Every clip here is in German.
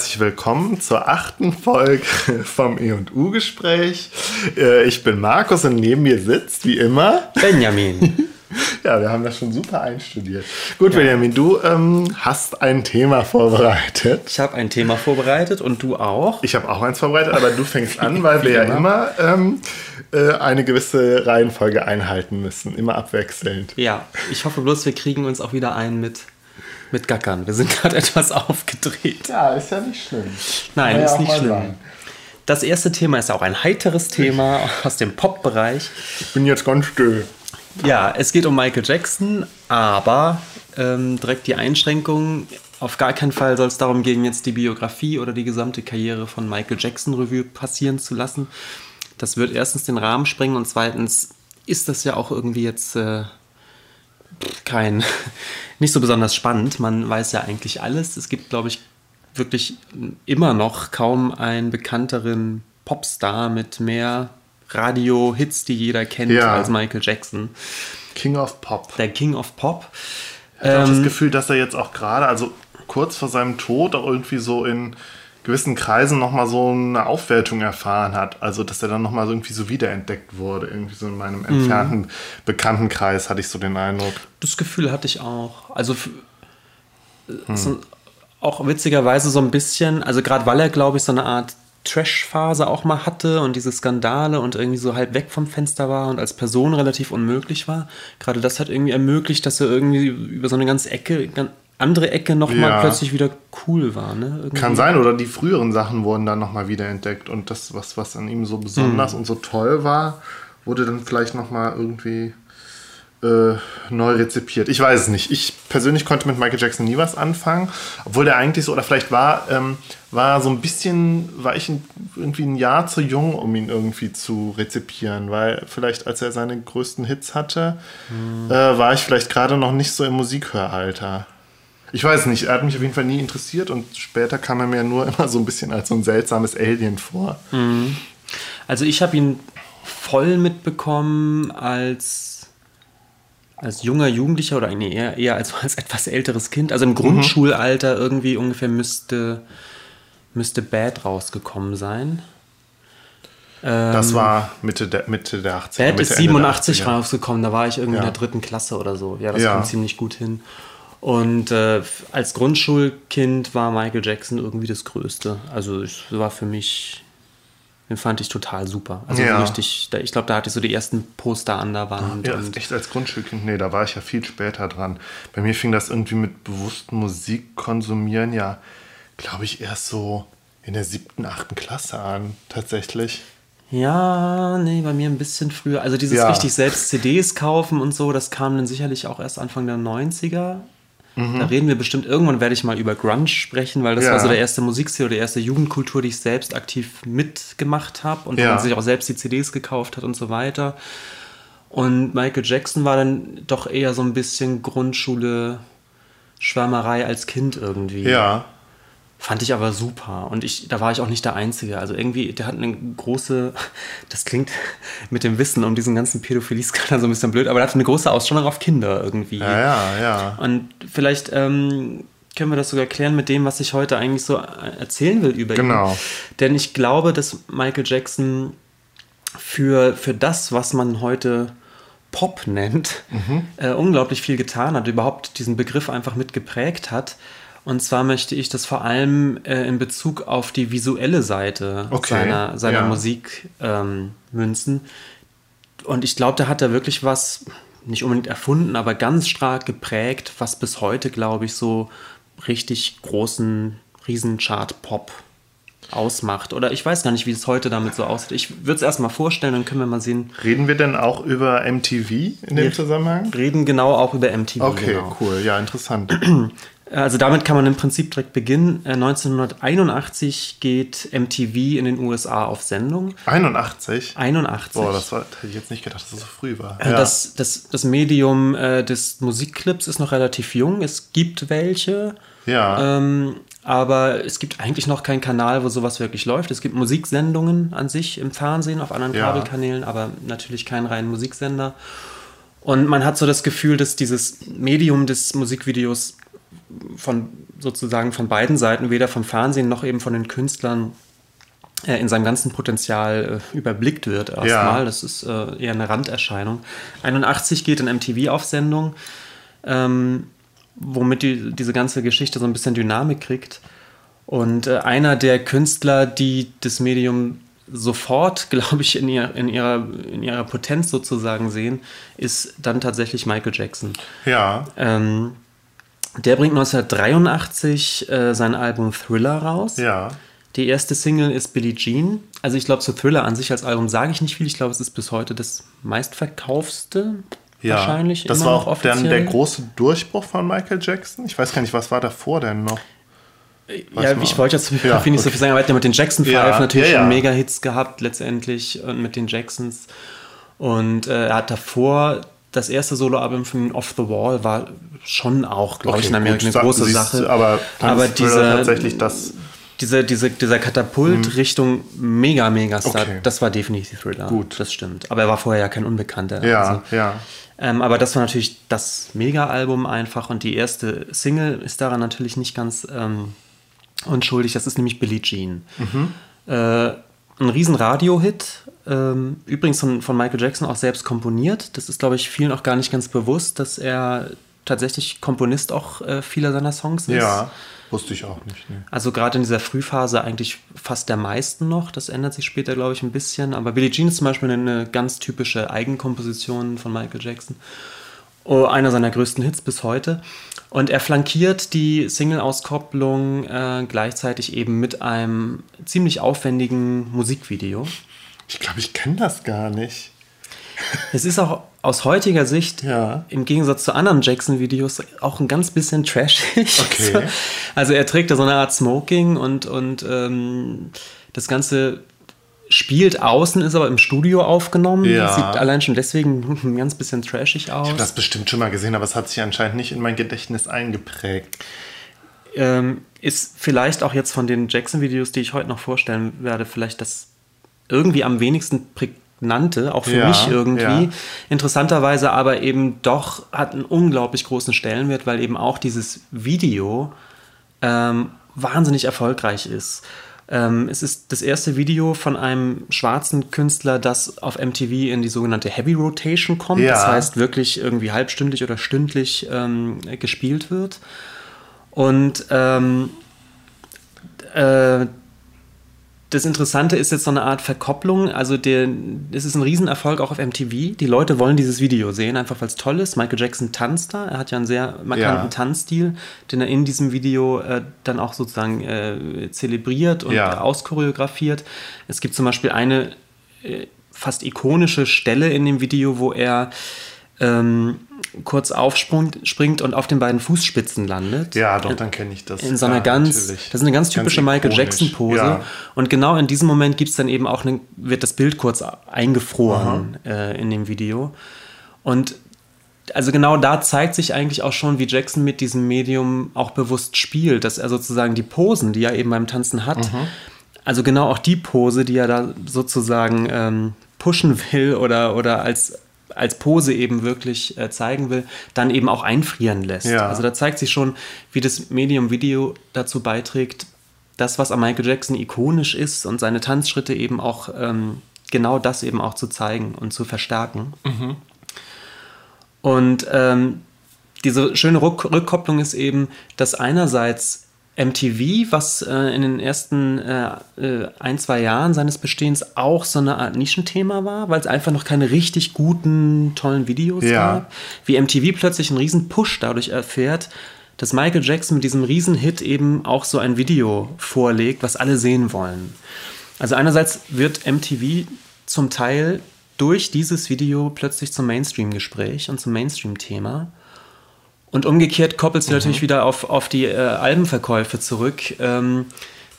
herzlich willkommen zur achten Folge vom E&U-Gespräch. Äh, ich bin Markus und neben mir sitzt, wie immer, Benjamin. ja, wir haben das schon super einstudiert. Gut, ja. Benjamin, du ähm, hast ein Thema vorbereitet. Ich habe ein Thema vorbereitet und du auch. Ich habe auch eins vorbereitet, aber du fängst an, weil wir ja immer ähm, äh, eine gewisse Reihenfolge einhalten müssen, immer abwechselnd. Ja, ich hoffe bloß, wir kriegen uns auch wieder ein mit mit Gackern. Wir sind gerade etwas aufgedreht. Ja, ist ja nicht schlimm. Nein, Kann ist ja nicht schlimm. Sein. Das erste Thema ist auch ein heiteres Thema aus dem Pop-Bereich. Ich bin jetzt ganz still. Ja, es geht um Michael Jackson, aber ähm, direkt die Einschränkung. Auf gar keinen Fall soll es darum gehen, jetzt die Biografie oder die gesamte Karriere von Michael Jackson Revue passieren zu lassen. Das wird erstens den Rahmen sprengen und zweitens ist das ja auch irgendwie jetzt äh, kein, nicht so besonders spannend. Man weiß ja eigentlich alles. Es gibt, glaube ich, wirklich immer noch kaum einen bekannteren Popstar mit mehr Radio-Hits, die jeder kennt, ja. als Michael Jackson. King of Pop. Der King of Pop. Ich habe ähm, das Gefühl, dass er jetzt auch gerade, also kurz vor seinem Tod, auch irgendwie so in gewissen Kreisen nochmal so eine Aufwertung erfahren hat. Also, dass er dann nochmal so irgendwie so wiederentdeckt wurde. Irgendwie so in meinem mhm. entfernten mhm. Bekanntenkreis hatte ich so den Eindruck. Das Gefühl hatte ich auch. Also, hm. so, auch witzigerweise so ein bisschen, also gerade weil er, glaube ich, so eine Art Trash-Phase auch mal hatte und diese Skandale und irgendwie so halb weg vom Fenster war und als Person relativ unmöglich war. Gerade das hat irgendwie ermöglicht, dass er irgendwie über so eine ganze Ecke, andere Ecke nochmal ja. plötzlich wieder cool war. Ne? Kann sein, oder die früheren Sachen wurden dann nochmal wieder entdeckt und das, was, was an ihm so besonders mhm. und so toll war, wurde dann vielleicht nochmal irgendwie äh, neu rezipiert. Ich weiß es nicht. Ich persönlich konnte mit Michael Jackson nie was anfangen, obwohl der eigentlich so, oder vielleicht war, ähm, war so ein bisschen, war ich ein, irgendwie ein Jahr zu jung, um ihn irgendwie zu rezipieren, weil vielleicht als er seine größten Hits hatte, mhm. äh, war ich vielleicht gerade noch nicht so im Musikhöralter. Ich weiß nicht, er hat mich auf jeden Fall nie interessiert und später kam er mir nur immer so ein bisschen als so ein seltsames Alien vor. Mhm. Also ich habe ihn voll mitbekommen als, als junger Jugendlicher oder nee, eher, eher als, als etwas älteres Kind. Also im mhm. Grundschulalter irgendwie ungefähr müsste, müsste Bad rausgekommen sein. Das ähm, war Mitte der, Mitte der 80er. Bad ist 87 rausgekommen, da war ich irgendwie ja. in der dritten Klasse oder so. Ja, das ja. kommt ziemlich gut hin. Und äh, als Grundschulkind war Michael Jackson irgendwie das Größte. Also es war für mich, den fand ich total super. Also ja. richtig, ich glaube, da hatte ich so die ersten Poster an der Wand. Ja, echt als Grundschulkind, nee, da war ich ja viel später dran. Bei mir fing das irgendwie mit bewusstem Musik konsumieren ja, glaube ich, erst so in der siebten, achten Klasse an, tatsächlich. Ja, nee, bei mir ein bisschen früher. Also dieses ja. richtig selbst CDs kaufen und so, das kam dann sicherlich auch erst Anfang der 90er. Mhm. Da reden wir bestimmt, irgendwann werde ich mal über Grunge sprechen, weil das ja. war so der erste Musikstil oder die erste Jugendkultur, die ich selbst aktiv mitgemacht habe und ja. man sich auch selbst die CDs gekauft hat und so weiter. Und Michael Jackson war dann doch eher so ein bisschen Grundschule, Schwärmerei als Kind irgendwie. Ja. Fand ich aber super. Und ich, da war ich auch nicht der Einzige. Also irgendwie, der hat eine große, das klingt mit dem Wissen um diesen ganzen Pädophilie-Skandal so ein bisschen blöd, aber er hatte eine große Ausstrahlung auf Kinder irgendwie. Ja, ja, ja. Und vielleicht ähm, können wir das sogar klären mit dem, was ich heute eigentlich so erzählen will über genau. ihn. Genau. Denn ich glaube, dass Michael Jackson für, für das, was man heute Pop nennt, mhm. äh, unglaublich viel getan hat, überhaupt diesen Begriff einfach mitgeprägt hat. Und zwar möchte ich das vor allem äh, in Bezug auf die visuelle Seite okay. seiner, seiner ja. Musik ähm, münzen. Und ich glaube, da hat er wirklich was, nicht unbedingt erfunden, aber ganz stark geprägt, was bis heute, glaube ich, so richtig großen Riesenchart-Pop ausmacht. Oder ich weiß gar nicht, wie es heute damit so aussieht. Ich würde es erstmal vorstellen, dann können wir mal sehen. Reden wir denn auch über MTV in dem wir Zusammenhang? Reden genau auch über MTV. Okay, genau. cool, ja, interessant. Also damit kann man im Prinzip direkt beginnen. 1981 äh, geht MTV in den USA auf Sendung. 81? 81. Boah, das war, hätte ich jetzt nicht gedacht, dass das so früh war. Äh, ja. Das, das, das Medium äh, des Musikclips ist noch relativ jung. Es gibt welche. Ja. Ähm, aber es gibt eigentlich noch keinen Kanal, wo sowas wirklich läuft. Es gibt Musiksendungen an sich im Fernsehen, auf anderen ja. Kabelkanälen, aber natürlich keinen reinen Musiksender. Und man hat so das Gefühl, dass dieses Medium des Musikvideos von sozusagen von beiden Seiten, weder vom Fernsehen noch eben von den Künstlern äh, in seinem ganzen Potenzial äh, überblickt wird erstmal. Ja. Das ist äh, eher eine Randerscheinung. 81 geht in MTV auf Sendung, ähm, womit die, diese ganze Geschichte so ein bisschen Dynamik kriegt. Und äh, einer der Künstler, die das Medium sofort, glaube ich, in, ihr, in, ihrer, in ihrer Potenz sozusagen sehen, ist dann tatsächlich Michael Jackson. Ja. Ähm, der bringt 1983 äh, sein Album Thriller raus. Ja. Die erste Single ist Billie Jean. Also ich glaube, zu Thriller an sich als Album sage ich nicht viel. Ich glaube, es ist bis heute das meistverkaufste. Ja, wahrscheinlich. Das war auch dann der große Durchbruch von Michael Jackson. Ich weiß gar nicht, was war davor denn noch? Weiß ja, mal. ich wollte jetzt ja, nicht so viel sagen, aber er mit den Jackson Five ja, natürlich ja, ja. Mega-Hits gehabt, letztendlich, und mit den Jacksons. Und äh, er hat davor das erste Soloalbum von Off the Wall war schon auch, glaube okay, ich, in Amerika gut, eine große Sache. Aber, aber diese, tatsächlich das diese, diese, dieser Katapult hm. Richtung mega, mega Star, okay. das war definitiv Thriller. Gut. Das stimmt. Aber er war vorher ja kein Unbekannter. Ja, also. ja. Ähm, aber das war natürlich das Mega-Album einfach und die erste Single ist daran natürlich nicht ganz ähm, unschuldig. Das ist nämlich Billie Jean. Mhm. Äh, ein riesen Radio-Hit, ähm, übrigens von, von Michael Jackson auch selbst komponiert. Das ist, glaube ich, vielen auch gar nicht ganz bewusst, dass er tatsächlich Komponist auch äh, vieler seiner Songs ist. Ja, wusste ich auch nicht. Nee. Also gerade in dieser Frühphase eigentlich fast der meisten noch. Das ändert sich später, glaube ich, ein bisschen. Aber Billie Jean ist zum Beispiel eine ganz typische Eigenkomposition von Michael Jackson. Oh, einer seiner größten Hits bis heute. Und er flankiert die Single-Auskopplung äh, gleichzeitig eben mit einem ziemlich aufwendigen Musikvideo. Ich glaube, ich kenne das gar nicht. Es ist auch aus heutiger Sicht, ja. im Gegensatz zu anderen Jackson-Videos, auch ein ganz bisschen trashig. Okay. Also er trägt da so eine Art Smoking und, und ähm, das Ganze spielt außen, ist aber im Studio aufgenommen. Ja. Sieht allein schon deswegen ein ganz bisschen trashig aus. Ich habe das bestimmt schon mal gesehen, aber es hat sich anscheinend nicht in mein Gedächtnis eingeprägt. Ähm, ist vielleicht auch jetzt von den Jackson-Videos, die ich heute noch vorstellen werde, vielleicht das irgendwie am wenigsten prägnante, auch für ja, mich irgendwie. Ja. Interessanterweise aber eben doch hat einen unglaublich großen Stellenwert, weil eben auch dieses Video ähm, wahnsinnig erfolgreich ist. Ähm, es ist das erste Video von einem schwarzen Künstler, das auf MTV in die sogenannte Heavy Rotation kommt. Ja. Das heißt wirklich irgendwie halbstündlich oder stündlich ähm, gespielt wird. Und ähm, äh, das Interessante ist jetzt so eine Art Verkopplung. Also der, es ist ein Riesenerfolg auch auf MTV. Die Leute wollen dieses Video sehen, einfach weil es toll ist. Michael Jackson tanzt da. Er hat ja einen sehr markanten ja. Tanzstil, den er in diesem Video äh, dann auch sozusagen äh, zelebriert und ja. auschoreografiert. Es gibt zum Beispiel eine äh, fast ikonische Stelle in dem Video, wo er ähm, kurz aufspringt und auf den beiden Fußspitzen landet. Ja, doch, dann kenne ich das. In so einer ja, ganz, natürlich. das ist eine ganz typische ganz Michael Jackson Pose. Ja. Und genau in diesem Moment gibt es dann eben auch, eine, wird das Bild kurz eingefroren äh, in dem Video. Und also genau da zeigt sich eigentlich auch schon, wie Jackson mit diesem Medium auch bewusst spielt, dass er sozusagen die Posen, die er eben beim Tanzen hat, mhm. also genau auch die Pose, die er da sozusagen ähm, pushen will oder, oder als als Pose eben wirklich äh, zeigen will, dann eben auch einfrieren lässt. Ja. Also da zeigt sich schon, wie das Medium Video dazu beiträgt, das, was an Michael Jackson ikonisch ist und seine Tanzschritte eben auch ähm, genau das eben auch zu zeigen und zu verstärken. Mhm. Und ähm, diese schöne Rück Rückkopplung ist eben, dass einerseits MTV, was äh, in den ersten äh, äh, ein, zwei Jahren seines Bestehens auch so eine Art Nischenthema war, weil es einfach noch keine richtig guten, tollen Videos ja. gab. Wie MTV plötzlich einen riesen Push dadurch erfährt, dass Michael Jackson mit diesem riesen Hit eben auch so ein Video vorlegt, was alle sehen wollen. Also einerseits wird MTV zum Teil durch dieses Video plötzlich zum Mainstream-Gespräch und zum Mainstream-Thema. Und umgekehrt koppelt sie mhm. natürlich wieder auf, auf die äh, Albenverkäufe zurück. Ähm,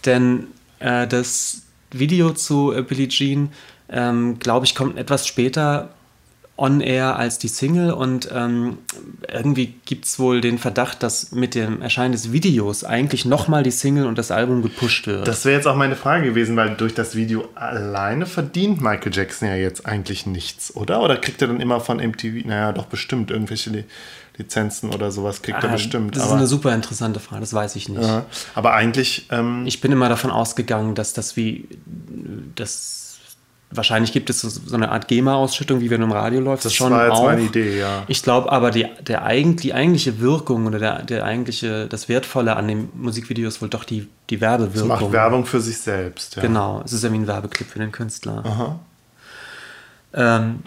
denn äh, das Video zu äh, Billie Jean, ähm, glaube ich, kommt etwas später on-air als die Single und ähm, irgendwie gibt es wohl den Verdacht, dass mit dem Erscheinen des Videos eigentlich nochmal die Single und das Album gepusht wird. Das wäre jetzt auch meine Frage gewesen, weil durch das Video alleine verdient Michael Jackson ja jetzt eigentlich nichts, oder? Oder kriegt er dann immer von MTV, naja, doch bestimmt irgendwelche Lizenzen oder sowas kriegt er Ah, bestimmt. Das ist aber, eine super interessante Frage, das weiß ich nicht. ja, aber eigentlich, ähm, Ich bin immer davon ausgegangen, dass das wie das wahrscheinlich gibt es so eine Art GEMA-Ausschüttung, wie wenn im Radio läuft. das schon war jetzt auch. meine Idee, ja. Ich glaube aber, die, der eigen, die eigentliche Wirkung oder der, der eigentliche, das Wertvolle an dem Musikvideo ist wohl doch die, die Es Werbewirkung. macht Werbung für sich selbst. Ja. Genau, es ist ja wie ein Werbeclip für den Künstler. Aha. Ähm,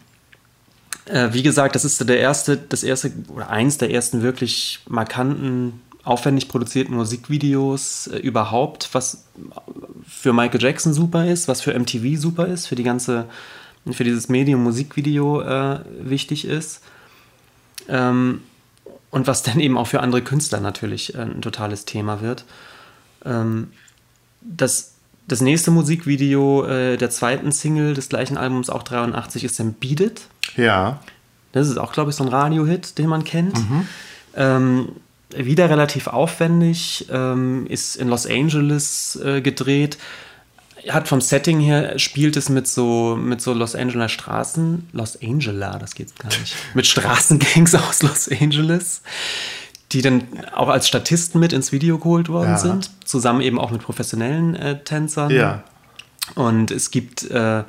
äh, wie gesagt, das ist der erste, das erste oder eins der ersten wirklich markanten, aufwendig produzierten Musikvideos äh, überhaupt, was für Michael Jackson super ist, was für MTV super ist, für die ganze, für dieses Medium Musikvideo äh, wichtig ist. Ähm, und was dann eben auch für andere Künstler natürlich äh, ein totales Thema wird. Ähm, das, das nächste Musikvideo äh, der zweiten Single des gleichen Albums, auch 83, ist dann Beat It. Ja. Das ist auch, glaube ich, so ein Radio-Hit, den man kennt. Ähm, wieder relativ aufwendig, ähm, ist in Los Angeles äh, gedreht. Hat vom Setting her, spielt es mit so, mit so Los Angeles Straßen, Los Angela, das geht gar nicht, mit Straßengangs aus Los Angeles, die dann auch als Statisten mit ins Video geholt worden Ja. sind, zusammen eben auch mit professionellen äh, Tänzern. Ja. Und es gibt, äh,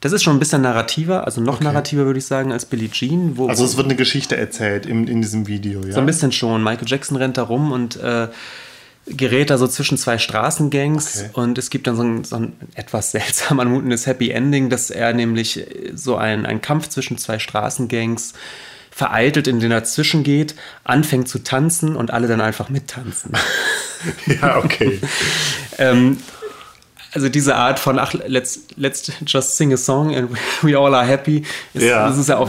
das ist schon ein bisschen narrativer, also noch Okay. narrativer würde ich sagen als Billie Jean. Wo, Also es wird eine Geschichte erzählt in, in diesem Video, ja. so ein bisschen schon. Michael Jackson rennt da rum und äh, gerät da so zwischen zwei Straßengangs Okay. und es gibt dann so ein, so ein etwas seltsam anmutendes Happy Ending, dass er nämlich so ein, ein Kampf zwischen zwei Straßengangs vereitelt, in den er zwischengeht, anfängt zu tanzen und alle dann einfach mittanzen. ja, okay. ähm, also diese Art von, ach, let's, let's just sing a song and we all are happy, ist, Ja. das ist ja auch,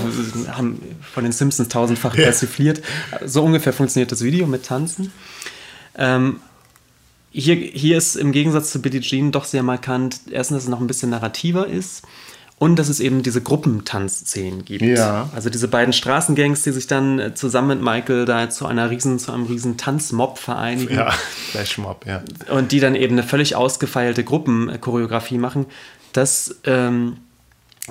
haben von den Simpsons tausendfach persifliert. So ungefähr funktioniert das Video mit Tanzen. Ähm, hier, hier ist im Gegensatz zu Billie Jean doch sehr markant, erstens, dass es noch ein bisschen narrativer ist und dass es eben diese Gruppentanzszenen gibt. Ja. Also diese beiden Straßengangs, die sich dann äh, zusammen mit Michael da zu einer riesen, zu einem riesen Tanzmob vereinigen Ja, Flashmob, ja. und die dann eben eine völlig ausgefeilte Gruppenchoreografie machen. Das ähm,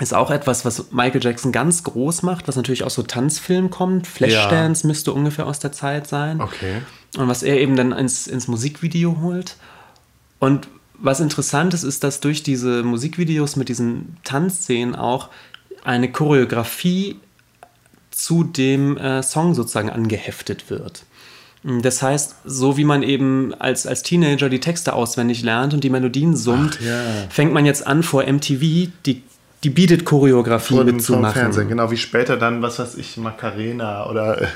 ist auch etwas, was Michael Jackson ganz groß macht, was natürlich aus so Tanzfilmen kommt. Flashdance müsste ungefähr aus der Zeit sein. Okay. Und was er eben dann ins, ins Musikvideo holt. Und was interessant ist, ist, dass durch diese Musikvideos mit diesen Tanzszenen auch eine Choreografie zu dem äh, Song sozusagen angeheftet wird. Das heißt, so wie man eben als, als Teenager die Texte auswendig lernt und die Melodien summt, Ach, ja. fängt man jetzt an, vor MTV die, die Beat-It-Choreografie Vor dem, vom mitzumachen. Fernsehen, genau wie später dann, was weiß ich, Macarena oder äh,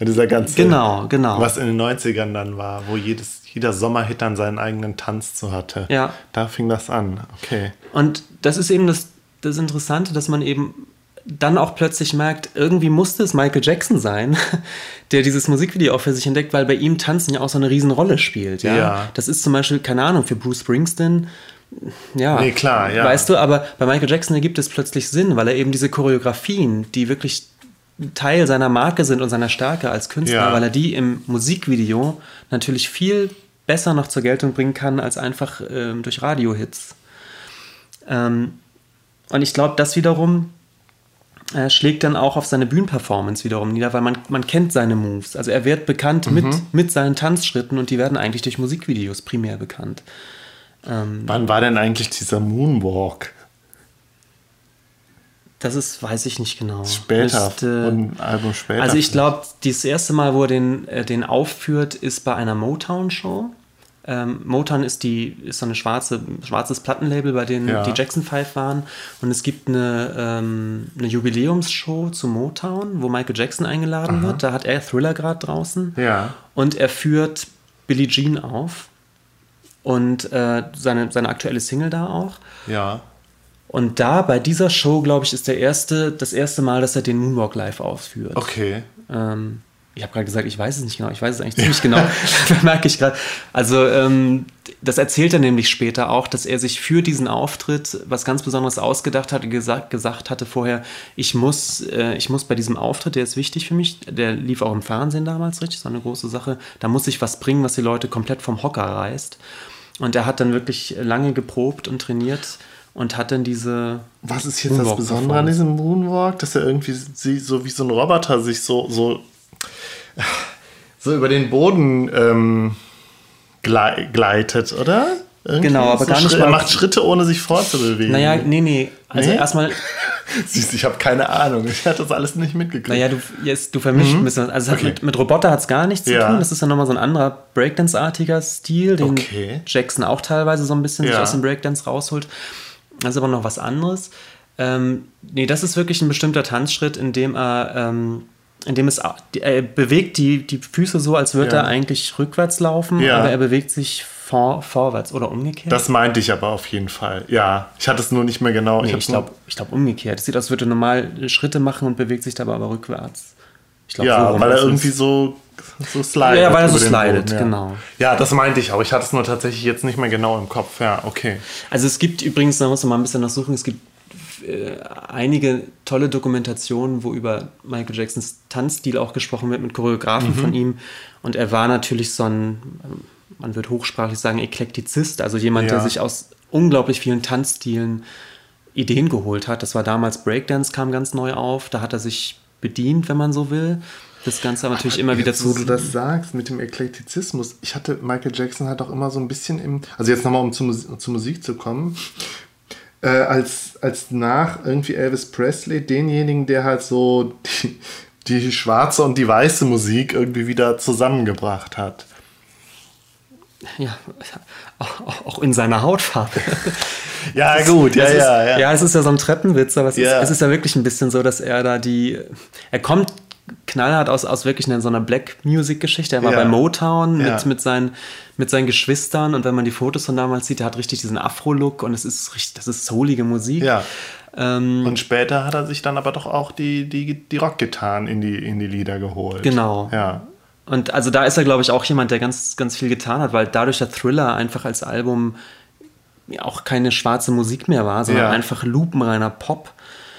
dieser ganze. Genau, genau. Was in den 90ern dann war, wo jedes, jeder Sommerhit dann seinen eigenen Tanz zu hatte. Ja. Da fing das an. Okay. Und das ist eben das, das Interessante, dass man eben dann auch plötzlich merkt, irgendwie musste es Michael Jackson sein, der dieses Musikvideo auch für sich entdeckt, weil bei ihm Tanzen ja auch so eine Riesenrolle spielt. Ja? Ja. Das ist zum Beispiel, keine Ahnung, für Bruce Springsteen, ja, Nee, klar, ja. weißt du, aber bei Michael Jackson ergibt es plötzlich Sinn, weil er eben diese Choreografien, die wirklich Teil seiner Marke sind und seiner Stärke als Künstler, Ja. weil er die im Musikvideo natürlich viel besser noch zur Geltung bringen kann als einfach ähm, durch Radiohits. Ähm, und ich glaube, das wiederum äh, schlägt dann auch auf seine Bühnenperformance wiederum nieder, weil man, man kennt seine Moves. Also er wird bekannt mit, mit seinen Tanzschritten und die werden eigentlich durch Musikvideos primär bekannt. Wann war denn eigentlich dieser Moonwalk? Das ist, weiß ich nicht genau. Später, Müsste- ein Album später. also ich glaube, das erste Mal, wo er den, äh, den aufführt, ist bei einer Motown-Show. Ähm, Motown ist die ist so eine schwarze schwarzes Plattenlabel, bei denen Ja. die Jackson Five waren. Und es gibt eine, ähm, eine Jubiläumsshow zu Motown, wo Michael Jackson eingeladen wird. Da hat er Thriller gerade draußen. Ja. Und er führt Billie Jean auf und äh, seine, seine aktuelle Single da auch. Ja. Und da bei dieser Show, glaube ich, ist der erste, das erste Mal, dass er den Moonwalk live ausführt. Okay. Ähm, ich habe gerade gesagt, ich weiß es nicht genau, ich weiß es eigentlich ziemlich genau, merke ich gerade. Also ähm, das erzählt er nämlich später auch, dass er sich für diesen Auftritt was ganz Besonderes ausgedacht hatte, gesagt, gesagt hatte vorher, ich muss, äh, ich muss bei diesem Auftritt, der ist wichtig für mich, der lief auch im Fernsehen damals, richtig, so eine große Sache, da muss ich was bringen, was die Leute komplett vom Hocker reißt. Und er hat dann wirklich lange geprobt und trainiert und hat dann diese. Was ist jetzt das Besondere an diesem Moonwalk, dass er irgendwie so wie so ein Roboter sich so, so so über den Boden ähm, gleitet, oder? Irgendwie genau, aber so gar nicht. Er macht Schritte, ohne sich vorzubewegen. Naja, nee, nee. Also nee? erstmal. Siehst ich habe keine Ahnung. Ich hatte das alles nicht mitgekriegt. Naja, du, yes, du vermischst mhm. ein bisschen. Also okay. mit, mit, Roboter hat es gar nichts ja. zu tun. Das ist dann nochmal so ein anderer Breakdance-artiger Stil, den okay. Jackson auch teilweise so ein bisschen ja. sich aus dem Breakdance rausholt. Das ist aber noch was anderes. Ähm, nee, das ist wirklich ein bestimmter Tanzschritt, in dem er. Ähm, indem es er bewegt die, die Füße so, als würde ja. er eigentlich rückwärts laufen, ja. aber er bewegt sich vor, vorwärts oder umgekehrt. Das meinte ich aber auf jeden Fall. Ja, ich hatte es nur nicht mehr genau. Nee, ich glaube glaub umgekehrt. Es sieht aus, als würde er normal Schritte machen und bewegt sich dabei aber rückwärts. Glaub, ja, so weil er irgendwie so, so slidet. Ja, weil er so slidet, ja. genau. Ja, das meinte ich auch. Ich hatte es nur tatsächlich jetzt nicht mehr genau im Kopf. Ja, okay. Also es gibt übrigens, da muss man mal ein bisschen nachsuchen, es gibt äh, einige tolle Dokumentationen, wo über Michael Jacksons Tanzstil auch gesprochen wird mit Choreografen mhm. von ihm. Und er war natürlich so ein, man wird hochsprachlich sagen, Eklektizist, also jemand, ja. der sich aus unglaublich vielen Tanzstilen Ideen geholt hat. Das war damals Breakdance, kam ganz neu auf. Da hat er sich bedient, wenn man so will. Das Ganze aber natürlich immer wieder zu. Wo du das sagst mit dem Eklektizismus. Ich hatte, Michael Jackson hat auch immer so ein bisschen im. Also jetzt nochmal, um zu, zur Musik zu kommen äh, als, als nach irgendwie Elvis Presley denjenigen, der halt so die, die schwarze und die weiße Musik irgendwie wieder zusammengebracht hat. Ja, auch in seiner Hautfarbe. ja, gut, ja, ja, ja. Ja, es ist ja so ein Treppenwitz, aber es, ja. ist, es ist ja wirklich ein bisschen so, dass er da die. Er kommt knallhart aus, aus wirklich einer, so einer Black Music Geschichte. Er war ja. bei Motown ja. mit, mit, seinen, mit seinen Geschwistern und wenn man die Fotos von damals sieht, er hat richtig diesen Afro-Look und es ist richtig, das ist soulige Musik. Ja. Ähm, und später hat er sich dann aber doch auch die, die, die Rockgitarren in die, in die Lieder geholt. Genau. Ja. Und also da ist er, glaube ich, auch jemand, der ganz, ganz viel getan hat, weil dadurch der Thriller einfach als Album auch keine schwarze Musik mehr war, sondern ja. einfach lupenreiner Pop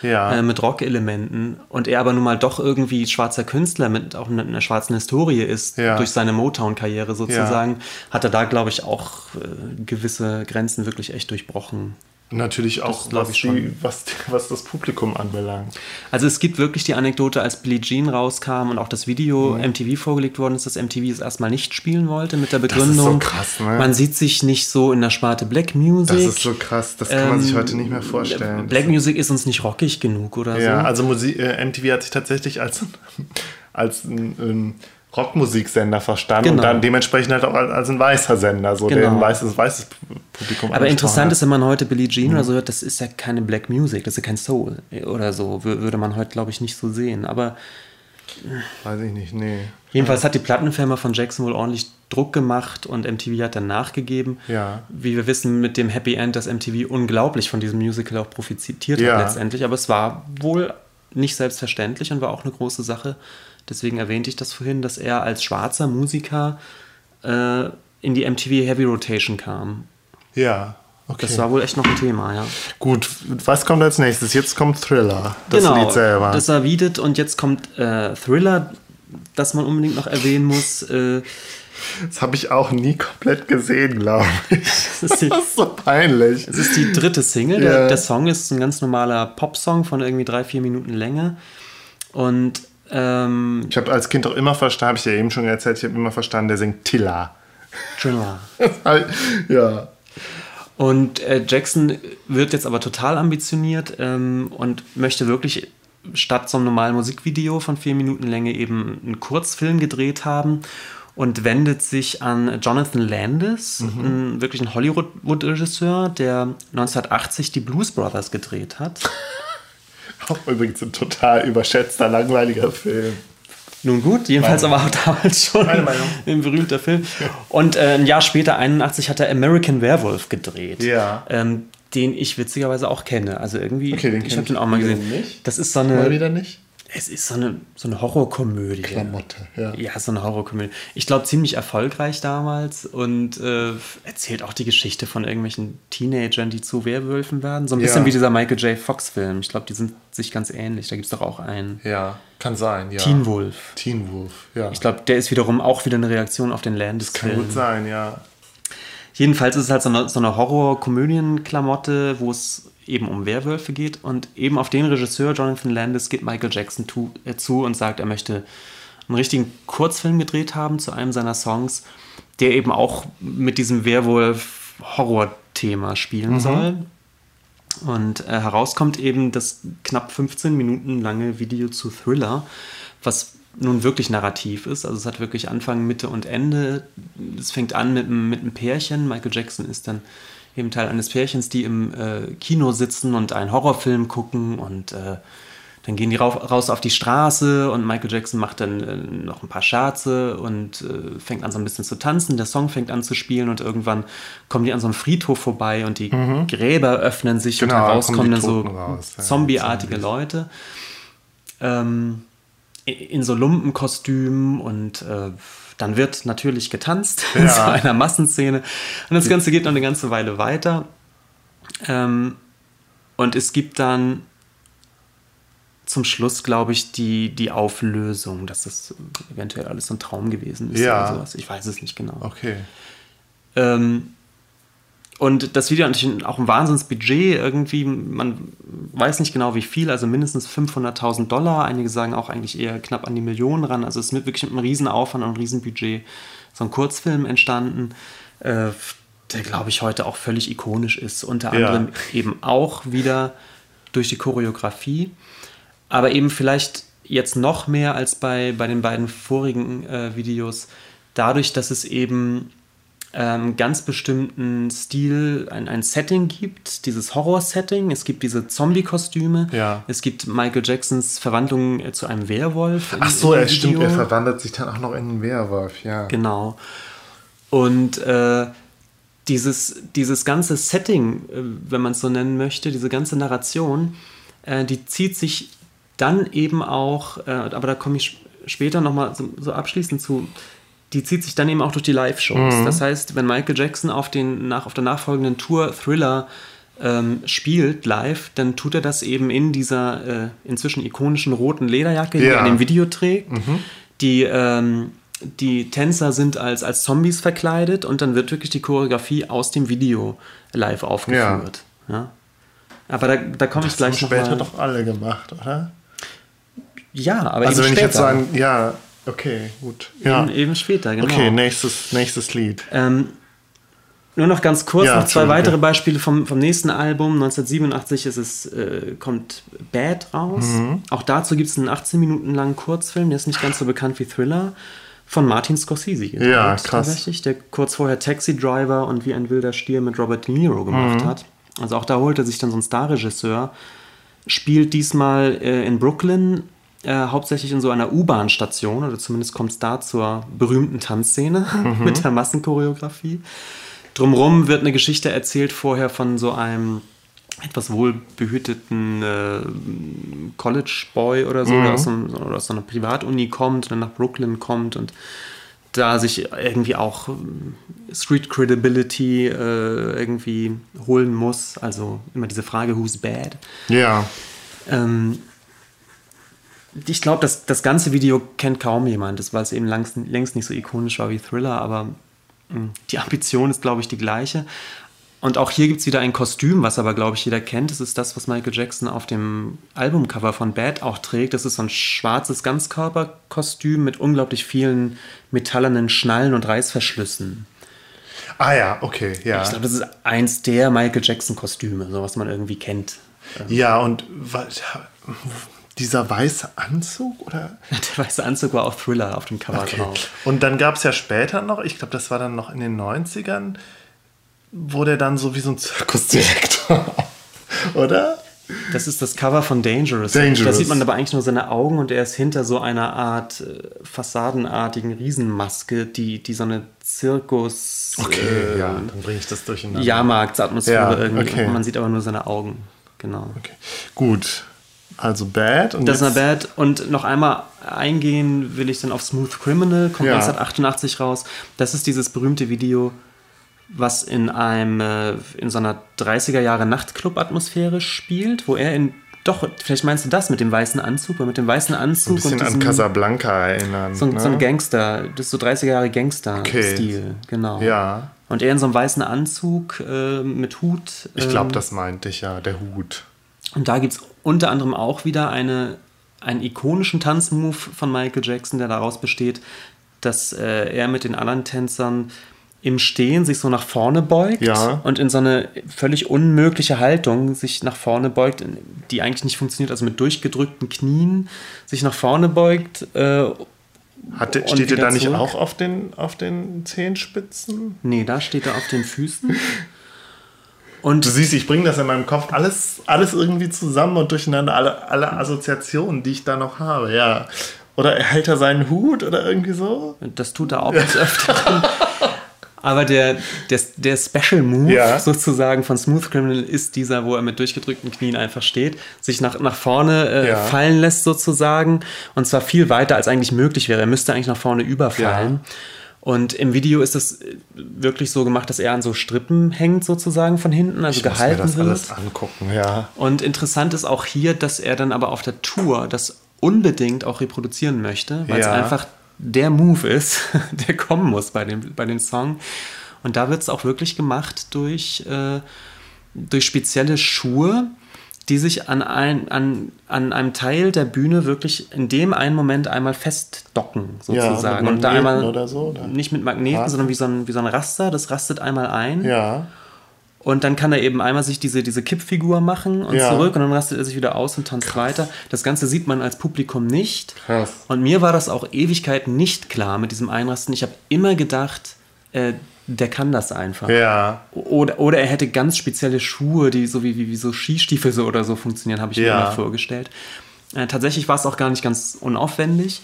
ja. äh, mit Rock-Elementen und er aber nun mal doch irgendwie schwarzer Künstler mit auch einer, einer schwarzen Historie ist, ja. durch seine Motown-Karriere sozusagen, ja. hat er da, glaube ich, auch äh, gewisse Grenzen wirklich echt durchbrochen. Natürlich auch, was, die, was, was, das Publikum anbelangt. Also es gibt wirklich die Anekdote, als Billie Jean rauskam und auch das Video mhm. MTV vorgelegt worden ist, dass MTV es erstmal nicht spielen wollte mit der Begründung, das ist so krass, ne? man sieht sich nicht so in der Sparte Black Music. Das ist so krass, das kann ähm, man sich ähm, heute nicht mehr vorstellen. Black Music ist uns nicht rockig genug oder ja, so. Ja, also Musik, äh, MTV hat sich tatsächlich als, als ein, ein Rockmusiksender verstanden genau. und dann dementsprechend halt auch als ein weißer Sender, so genau. der ein weißes, weißes Publikum Aber interessant ist, wenn man heute Billie Jean mhm. oder so hört, das ist ja keine Black Music, das ist ja kein Soul oder so, würde man heute, glaube ich, nicht so sehen. Aber Weiß ich nicht, nee. Jedenfalls hat die Plattenfirma von Jackson wohl ordentlich Druck gemacht und MTV hat dann nachgegeben. Ja. Wie wir wissen mit dem Happy End, dass MTV unglaublich von diesem Musical auch profitiert ja. hat letztendlich. Aber es war wohl nicht selbstverständlich und war auch eine große Sache Deswegen erwähnte ich das vorhin, dass er als schwarzer Musiker äh, in die MTV Heavy Rotation kam. Ja, okay. Das war wohl echt noch ein Thema, ja. Gut, was kommt als nächstes? Jetzt kommt Thriller, das genau, Lied selber. Das war Wiedet und jetzt kommt äh, Thriller, das man unbedingt noch erwähnen muss. Äh, das habe ich auch nie komplett gesehen, glaube ich. Das ist, die, das ist, so peinlich. Es ist die dritte Single. Yeah. Der, der, Song ist ein ganz normaler Popsong von irgendwie drei, vier Minuten Länge. Und ähm, ich habe als Kind auch immer verstanden, habe ich ja eben schon erzählt, ich habe immer verstanden, der singt Tilla. Tilla. ja. Und äh, Jackson wird jetzt aber total ambitioniert ähm, und möchte wirklich statt so einem normalen Musikvideo von vier Minuten Länge eben einen Kurzfilm gedreht haben und wendet sich an Jonathan Landis, mhm. ein, wirklich ein Hollywood-Regisseur, der 1980 die Blues Brothers gedreht hat. Auch übrigens ein total überschätzter, langweiliger Film. Nun gut, jedenfalls Meine. aber auch damals schon ein berühmter Film. Und äh, ein Jahr später, 81, hat er American Werewolf gedreht. Ja. Ähm, den ich witzigerweise auch kenne. Also irgendwie, okay, den ich habe den auch mal gesehen. Nicht. Das ist so eine. Mal wieder nicht. Es ist so eine, so eine Horrorkomödie. Klamotte, ja. Ja, so eine Horrorkomödie. Ich glaube, ziemlich erfolgreich damals und äh, erzählt auch die Geschichte von irgendwelchen Teenagern, die zu Werwölfen werden. So ein bisschen Ja. wie dieser Michael J. Fox-Film. Ich glaube, die sind sich ganz ähnlich. Da gibt es doch auch einen. Ja, kann sein, ja. Teen Wolf. Teen Wolf, ja. Ich glaube, der ist wiederum auch wieder eine Reaktion auf den kann Landis-Film. gut sein, ja. Jedenfalls ist es halt so eine, so eine Horror-Komödien-Klamotte, wo es eben um Werwölfe geht. Und eben auf den Regisseur Jonathan Landis geht Michael Jackson tu, äh, zu und sagt, er möchte einen richtigen Kurzfilm gedreht haben zu einem seiner Songs, der eben auch mit diesem Werwolf-Horror-Thema spielen soll. Und äh, herauskommt eben das knapp 15 Minuten lange Video zu Thriller, was nun wirklich narrativ ist. Also es hat wirklich Anfang, Mitte und Ende. Es fängt an mit, mit einem Pärchen. Michael Jackson ist dann eben Teil eines Pärchens, die im äh, Kino sitzen und einen Horrorfilm gucken und äh, dann gehen die raus auf die Straße und Michael Jackson macht dann äh, noch ein paar Scherze und äh, fängt an so ein bisschen zu tanzen. Der Song fängt an zu spielen und irgendwann kommen die an so einem Friedhof vorbei und die Gräber öffnen sich Genau, und da heraus kommen kommen die dann so raus, ja, zombieartige Zombies. Leute. Ähm, in so Lumpenkostümen und äh, dann wird natürlich getanzt in Ja. so einer Massenszene. Und das Ganze geht noch eine ganze Weile weiter. Ähm, und es gibt dann zum Schluss, glaube ich, die, die Auflösung, dass das eventuell alles so ein Traum gewesen ist Ja. oder sowas. Ich weiß es nicht genau. Okay. Ähm, und das Video hat natürlich auch ein Wahnsinnsbudget irgendwie. Man weiß nicht genau wie viel, also mindestens 500.000 Dollar. Einige sagen auch eigentlich eher knapp an die Millionen ran. Also es ist mit wirklich mit einem Riesenaufwand und einem Riesenbudget so ein Kurzfilm entstanden, äh, der glaube ich heute auch völlig ikonisch ist. Unter Ja. anderem eben auch wieder durch die Choreografie, aber eben vielleicht jetzt noch mehr als bei, bei den beiden vorigen äh, Videos, dadurch, dass es eben ähm, ganz bestimmten Stil, ein, ein Setting gibt, dieses Horror-Setting. Es gibt diese Zombie-Kostüme. Ja. Es gibt Michael Jacksons Verwandlung äh, zu einem Werwolf. Ach so, er stimmt, er verwandelt sich dann auch noch in einen Werwolf, ja. Genau. Und äh, dieses, dieses ganze Setting, äh, wenn man es so nennen möchte, diese ganze Narration, äh, die zieht sich dann eben auch, äh, aber da komme ich sp- später nochmal so, so abschließend zu, die zieht sich dann eben auch durch die Live-Shows. Das heißt, wenn Michael Jackson auf, den, nach, auf der nachfolgenden Tour Thriller ähm, spielt live, dann tut er das eben in dieser äh, inzwischen ikonischen roten Lederjacke, die Ja. er in dem Video trägt. Die, ähm, die Tänzer sind als, als Zombies verkleidet und dann wird wirklich die Choreografie aus dem Video live aufgeführt. Ja. Aber da, da komme ich gleich noch später mal. doch alle gemacht, oder? Ja, aber Also wenn ich später. jetzt sagen, ja, okay, gut. Ja. Eben, eben später, genau. Okay, nächstes, nächstes Lied. Ähm, nur noch ganz kurz, Ja, noch zwei weitere Beispiele vom, vom nächsten Album. 1987 ist es, äh, kommt Bad raus. Mhm. Auch dazu gibt es einen 18 Minuten langen Kurzfilm, der ist nicht ganz so bekannt wie Thriller, von Martin Scorsese. gedreht, Ja, krass. Tatsächlich, der kurz vorher Taxi Driver und Wie ein wilder Stier mit Robert De Niro gemacht Mhm. hat. Also auch da holt er sich dann so einen Starregisseur, spielt diesmal äh, in Brooklyn, äh, hauptsächlich in so einer U-Bahn-Station, oder zumindest kommt es da zur berühmten Tanzszene mit der Massenchoreografie. Drumrum wird eine Geschichte erzählt vorher von so einem etwas wohlbehüteten äh, College-Boy oder so, der aus, so einem, oder aus so einer Privatuni kommt und dann nach Brooklyn kommt und da sich irgendwie auch ähm, Street Credibility äh, irgendwie holen muss. Also immer diese Frage, who's bad? Ja. Ähm, ich glaube, das, das ganze Video kennt kaum jemand, das- weil es eben längst, längst nicht so ikonisch war wie Thriller, aber mh, die Ambition ist, glaube ich, die gleiche. Und auch hier gibt es wieder ein Kostüm, was aber, glaube ich, jeder kennt. Das ist das, was Michael Jackson auf dem Albumcover von Bad auch trägt. Das ist so ein schwarzes Ganzkörperkostüm mit unglaublich vielen metallenen Schnallen und Reißverschlüssen. Ah ja, okay, ja. Ich glaube, das ist eins der Michael Jackson-Kostüme, so was man irgendwie kennt. Ja, und was, dieser weiße Anzug oder? Der weiße Anzug war auf Thriller auf dem Cover Okay. drauf. Und dann gab es ja später noch, ich glaube, das war dann noch in den 90ern, wo der dann so wie so ein Zirkusdirektor, oder? Das ist das Cover von Dangerous. Dangerous. Da sieht man aber eigentlich nur seine Augen und er ist hinter so einer Art äh, fassadenartigen Riesenmaske, die, die so eine Zirkus äh, ja, dann bringe ich das durcheinander. Jahrmarktsatmosphäre Ja, irgendwie. okay. Man sieht aber nur seine Augen. Genau. Okay. Gut. Also Bad. Und das ist Bad. Und noch einmal eingehen will ich dann auf Smooth Criminal, kommt ja. 1988 raus. Das ist dieses berühmte Video, was in einem, äh, in so einer 30er Jahre Nachtclub-Atmosphäre spielt, wo er in doch, vielleicht meinst du das mit dem weißen Anzug, mit dem weißen Anzug. Ein bisschen und diesem, an Casablanca erinnern. So, ne? so ein Gangster, das ist so 30er Jahre Gangster-Stil, okay. genau. Ja. Und er in so einem weißen Anzug äh, mit Hut. ich glaube, ähm, das meinte ich ja, der Hut. Und da gibt es unter anderem auch wieder eine, einen ikonischen Tanzmove von Michael Jackson, der daraus besteht, dass äh, er mit den anderen Tänzern im Stehen sich so nach vorne beugt ja. und in so eine völlig unmögliche Haltung sich nach vorne beugt, die eigentlich nicht funktioniert, also mit durchgedrückten Knien sich nach vorne beugt. Äh, Hat, steht er da nicht auch auf den, auf den Zehenspitzen? Nee, da steht er auf den Füßen. Und du siehst, ich bringe das in meinem Kopf alles, alles irgendwie zusammen und durcheinander, alle, alle Assoziationen, die ich da noch habe, ja. Oder hält er seinen Hut oder irgendwie so? Das tut er auch des Öfteren. Aber der, der, der Special Move ja. sozusagen von Smooth Criminal ist dieser, wo er mit durchgedrückten Knien einfach steht, sich nach, nach vorne äh, ja. fallen lässt sozusagen. Und zwar viel weiter, als eigentlich möglich wäre. Er müsste eigentlich nach vorne überfallen. Ja. Und im Video ist es wirklich so gemacht, dass er an so Strippen hängt sozusagen von hinten, also ich gehalten muss mir das wird. Alles angucken, ja. Und interessant ist auch hier, dass er dann aber auf der Tour das unbedingt auch reproduzieren möchte, weil es einfach der Move ist, der kommen muss bei dem, bei dem Song. Und da wird es auch wirklich gemacht durch, äh, durch spezielle Schuhe, die sich an, ein, an, an einem Teil der Bühne wirklich in dem einen Moment einmal festdocken, sozusagen. Ja, und da einmal oder so, oder? nicht mit Magneten, Rasten. sondern wie so, ein, wie so ein Raster, das rastet einmal ein. Ja. Und dann kann er eben einmal sich diese, diese Kippfigur machen und ja. zurück und dann rastet er sich wieder aus und tanzt Krass. weiter. Das Ganze sieht man als Publikum nicht. Krass. Und mir war das auch Ewigkeiten nicht klar mit diesem Einrasten. Ich habe immer gedacht, äh, der kann das einfach. Ja. Oder, oder er hätte ganz spezielle Schuhe, die so wie, wie, wie so Skistiefel so oder so funktionieren, habe ich ja. mir immer vorgestellt. Äh, tatsächlich war es auch gar nicht ganz unaufwendig,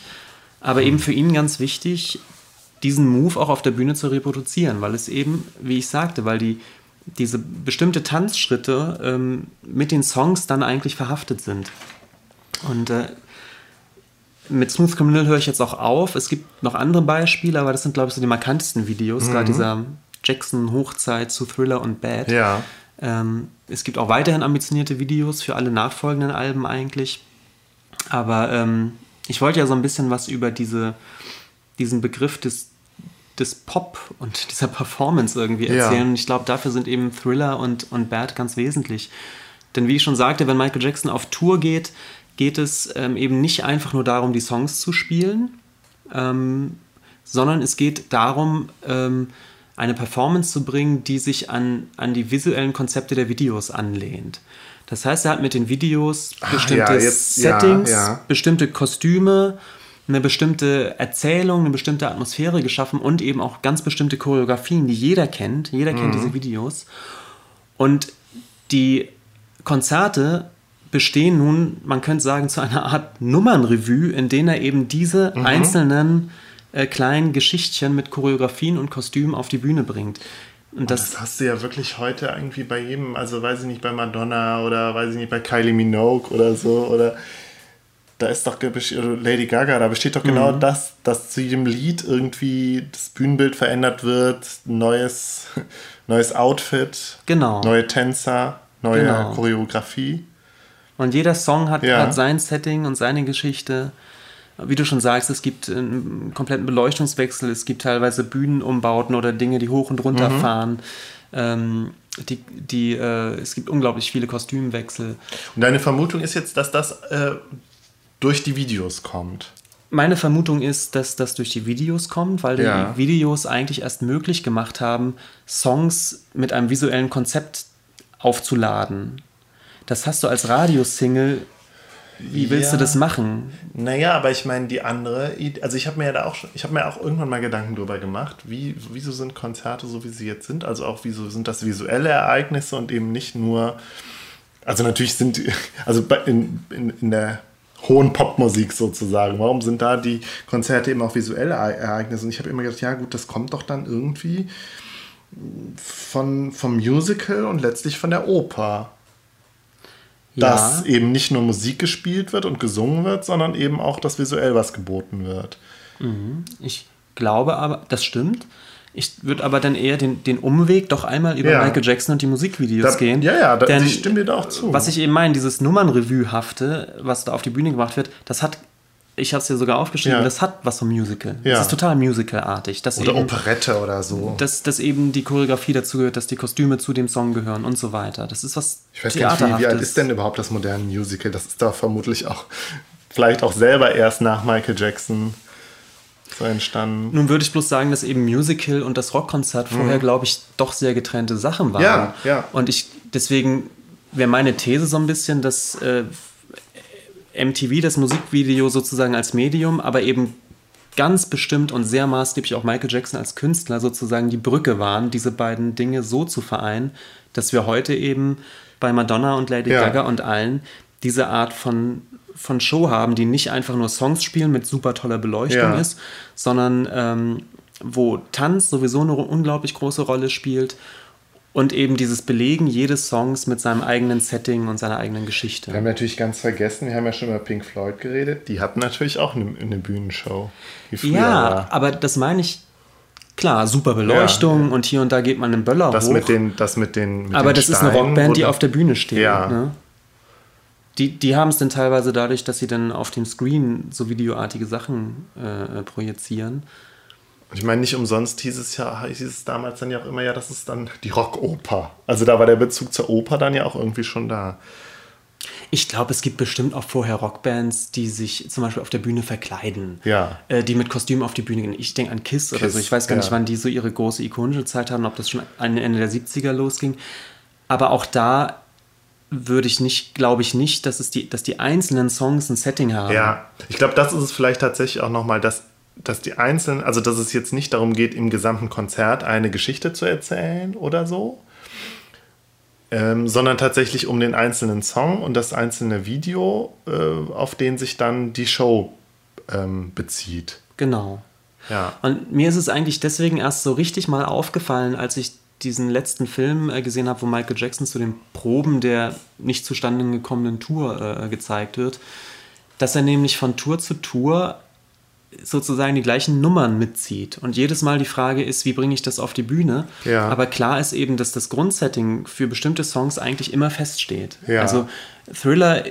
aber hm. eben für ihn ganz wichtig, diesen Move auch auf der Bühne zu reproduzieren, weil es eben, wie ich sagte, weil die diese bestimmte Tanzschritte ähm, mit den Songs dann eigentlich verhaftet sind. Und äh, mit Smooth Criminal höre ich jetzt auch auf. Es gibt noch andere Beispiele, aber das sind, glaube ich, so die markantesten Videos, mhm. gerade dieser Jackson-Hochzeit zu Thriller und Bad. Ja. Ähm, es gibt auch weiterhin ambitionierte Videos für alle nachfolgenden Alben eigentlich. Aber ähm, ich wollte ja so ein bisschen was über diese, diesen Begriff des des Pop und dieser Performance irgendwie erzählen. Ja. ich glaube, dafür sind eben Thriller und, und Bad ganz wesentlich. Denn wie ich schon sagte, wenn Michael Jackson auf Tour geht, geht es ähm, eben nicht einfach nur darum, die Songs zu spielen, ähm, sondern es geht darum, ähm, eine Performance zu bringen, die sich an, an die visuellen Konzepte der Videos anlehnt. Das heißt, er hat mit den Videos bestimmte ah, ja, jetzt, Settings, ja, bestimmte Kostüme, eine bestimmte Erzählung, eine bestimmte Atmosphäre geschaffen und eben auch ganz bestimmte Choreografien, die jeder kennt. Jeder kennt mhm. diese Videos. Und die Konzerte bestehen nun, man könnte sagen, zu einer Art Nummernrevue, in denen er eben diese mhm. einzelnen äh, kleinen Geschichtchen mit Choreografien und Kostümen auf die Bühne bringt. Und das, und das, hast du ja wirklich heute irgendwie bei jedem, also weiß ich nicht, bei Madonna oder weiß ich nicht, bei Kylie Minogue oder so oder da ist doch Lady Gaga, da besteht doch genau mhm. das, dass zu jedem Lied irgendwie das Bühnenbild verändert wird, neues, neues Outfit, genau. neue Tänzer, neue genau. Choreografie. Und jeder Song hat, ja. hat sein Setting und seine Geschichte. Wie du schon sagst, es gibt einen kompletten Beleuchtungswechsel, es gibt teilweise Bühnenumbauten oder Dinge, die hoch und runter mhm. fahren. Ähm, die, die, äh, es gibt unglaublich viele Kostümwechsel. Und deine Vermutung ist jetzt, dass das äh, durch die Videos kommt. Meine Vermutung ist, dass das durch die Videos kommt, weil ja. die Videos eigentlich erst möglich gemacht haben, Songs mit einem visuellen Konzept aufzuladen. Das hast du als Radiosingle wie willst ja. du das machen? Naja, aber ich meine, die andere, also ich habe mir ja da auch, ich habe mir auch irgendwann mal Gedanken darüber gemacht, wie, wieso sind Konzerte so, wie sie jetzt sind? Also auch, wieso sind das visuelle Ereignisse und eben nicht nur, also natürlich sind, also in, in, in der hohen Popmusik sozusagen. Warum sind da die Konzerte eben auch visuelle Ereignisse? Und ich habe immer gedacht, ja gut, das kommt doch dann irgendwie von, vom Musical und letztlich von der Oper. Dass eben nicht nur Musik gespielt wird und gesungen wird, sondern eben auch, dass visuell was geboten wird. Ich glaube aber, das stimmt. Ich würde aber dann eher den, den Umweg doch einmal über Ja. Michael Jackson und die Musikvideos Da- gehen. ja, ja, da- Denn, ich stimme dir da auch zu. Was ich eben meine, dieses Nummernrevue-hafte, was da auf die Bühne gebracht wird, das hat, ich habe es dir sogar aufgeschrieben, Ja. das hat was vom Musical. Ja. Das ist total musicalartig. Dass Oder eben, Operette oder so. dass, dass eben die Choreografie dazu gehört, dass die Kostüme zu dem Song gehören und so weiter. Das ist was Ich weiß gar nicht, wie, wie alt ist denn überhaupt das moderne Musical? Das ist doch vermutlich auch, vielleicht auch selber erst nach Michael Jackson so entstanden. Nun würde ich bloß sagen, dass eben Musical und das Rockkonzert vorher, glaube ich, doch sehr getrennte Sachen waren. Mhm. Ja, ja. Und ich, deswegen wäre meine These so ein bisschen, dass äh, MTV das Musikvideo sozusagen als Medium, aber eben ganz bestimmt und sehr maßgeblich auch Michael Jackson als Künstler sozusagen die Brücke waren, diese beiden Dinge so zu vereinen, dass wir heute eben bei Madonna und Lady Ja. Gaga und allen diese Art von, von Show haben, die nicht einfach nur Songs spielen mit super toller Beleuchtung Ja. ist, sondern ähm, wo Tanz sowieso eine unglaublich große Rolle spielt und eben dieses Belegen jedes Songs mit seinem eigenen Setting und seiner eigenen Geschichte. Wir haben natürlich ganz vergessen, wir haben ja schon über Pink Floyd geredet. Die hatten natürlich auch eine, eine Bühnenshow. Ja, war. aber das meine ich, klar, super Beleuchtung und hier und da geht man einen Böller Das hoch. mit den, das mit den. Mit aber den das ist eine Steinen, Rockband, die auf der Bühne steht. Ja. Ne? Die, die haben es dann teilweise dadurch, dass sie dann auf dem Screen so videoartige Sachen äh, projizieren. Ich meine, nicht umsonst hieß es ja, hieß es damals dann ja auch immer, ja, das ist dann die Rockoper. Also da war der Bezug zur Oper dann ja auch irgendwie schon da. Ich glaube, es gibt bestimmt auch vorher Rockbands, die sich zum Beispiel auf der Bühne verkleiden. Ja. Äh, die mit Kostümen auf die Bühne gehen. Ich denke an Kiss, oder Kiss, so. Ich weiß gar ja. nicht, wann die so ihre große ikonische Zeit hatten, ob das schon an Ende der 70er losging. Aber auch da würde ich nicht, glaube ich nicht, dass, es die, dass die einzelnen Songs ein Setting haben. Ja, ich glaube, das ist es vielleicht tatsächlich auch nochmal, dass, dass die einzelnen, also dass es jetzt nicht darum geht, im gesamten Konzert eine Geschichte zu erzählen oder so, ähm, sondern tatsächlich um den einzelnen Song und das einzelne Video, äh, auf den sich dann die Show ähm, bezieht. Genau. Ja. Und mir ist es eigentlich deswegen erst so richtig mal aufgefallen, als ich diesen letzten Film äh, gesehen habe, wo Michael Jackson zu den Proben der nicht zustande gekommenen Tour äh, gezeigt wird, dass er nämlich von Tour zu Tour sozusagen die gleichen Nummern mitzieht. Und jedes Mal die Frage ist, wie bringe ich das auf die Bühne? Ja. Aber klar ist eben, dass das Grundsetting für bestimmte Songs eigentlich immer feststeht. Ja. Also Thriller,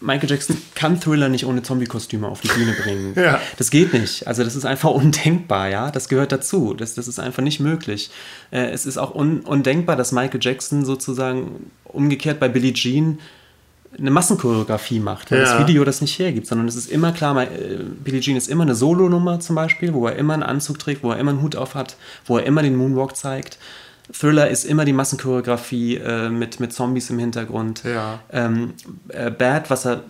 Michael Jackson kann Thriller nicht ohne Zombie-Kostüme auf die Bühne bringen. Ja. Das geht nicht. Also das ist einfach undenkbar, ja. Das gehört dazu. Das, das ist einfach nicht möglich. Äh, es ist auch un, undenkbar, dass Michael Jackson sozusagen umgekehrt bei Billie Jean eine Massenchoreografie macht, weil Ja. das Video das nicht hergibt, sondern es ist immer klar, äh, Billie Jean ist immer eine Solonummer zum Beispiel, wo er immer einen Anzug trägt, wo er immer einen Hut auf hat, wo er immer den Moonwalk zeigt. Thriller ist immer die Massenchoreografie äh, mit, mit Zombies im Hintergrund. Ja. Ähm, äh, Bad, was er,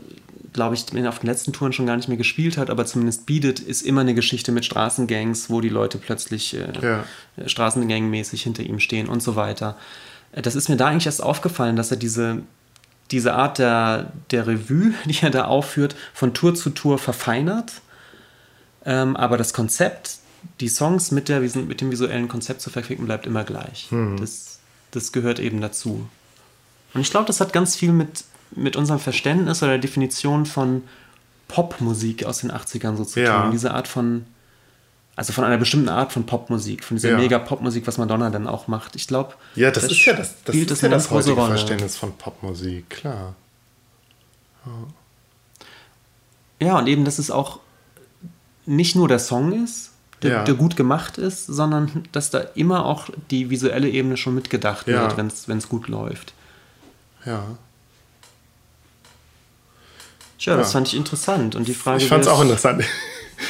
glaube ich, auf den letzten Touren schon gar nicht mehr gespielt hat, aber zumindest bietet, ist immer eine Geschichte mit Straßengangs, wo die Leute plötzlich äh, Ja. Straßengangmäßig hinter ihm stehen und so weiter. Äh, Das ist mir da eigentlich erst aufgefallen, dass er diese, diese Art der, der Revue, die er da aufführt, von Tour zu Tour verfeinert. Ähm, aber das Konzept, die Songs mit, der, mit dem visuellen Konzept zu verquicken, bleibt immer gleich. Das, das gehört eben dazu. Und ich glaube, das hat ganz viel mit, mit unserem Verständnis oder der Definition von Popmusik aus den 80ern so zu Ja. tun. Diese Art von, also von einer bestimmten Art von Popmusik, von dieser Ja. Mega-Popmusik, was Madonna dann auch macht. Ich glaube, Ja, das, ist ja das, das, ist das ja das heutige Rolle. Verständnis von Popmusik, klar. Ja, und eben, dass es auch nicht nur der Song ist, der, Ja. der gut gemacht ist, sondern dass da immer auch die visuelle Ebene schon mitgedacht Ja. wird, wenn es gut läuft. Ja. Tja, das Ja. fand ich interessant. Und die Frage Ich fand es auch interessant.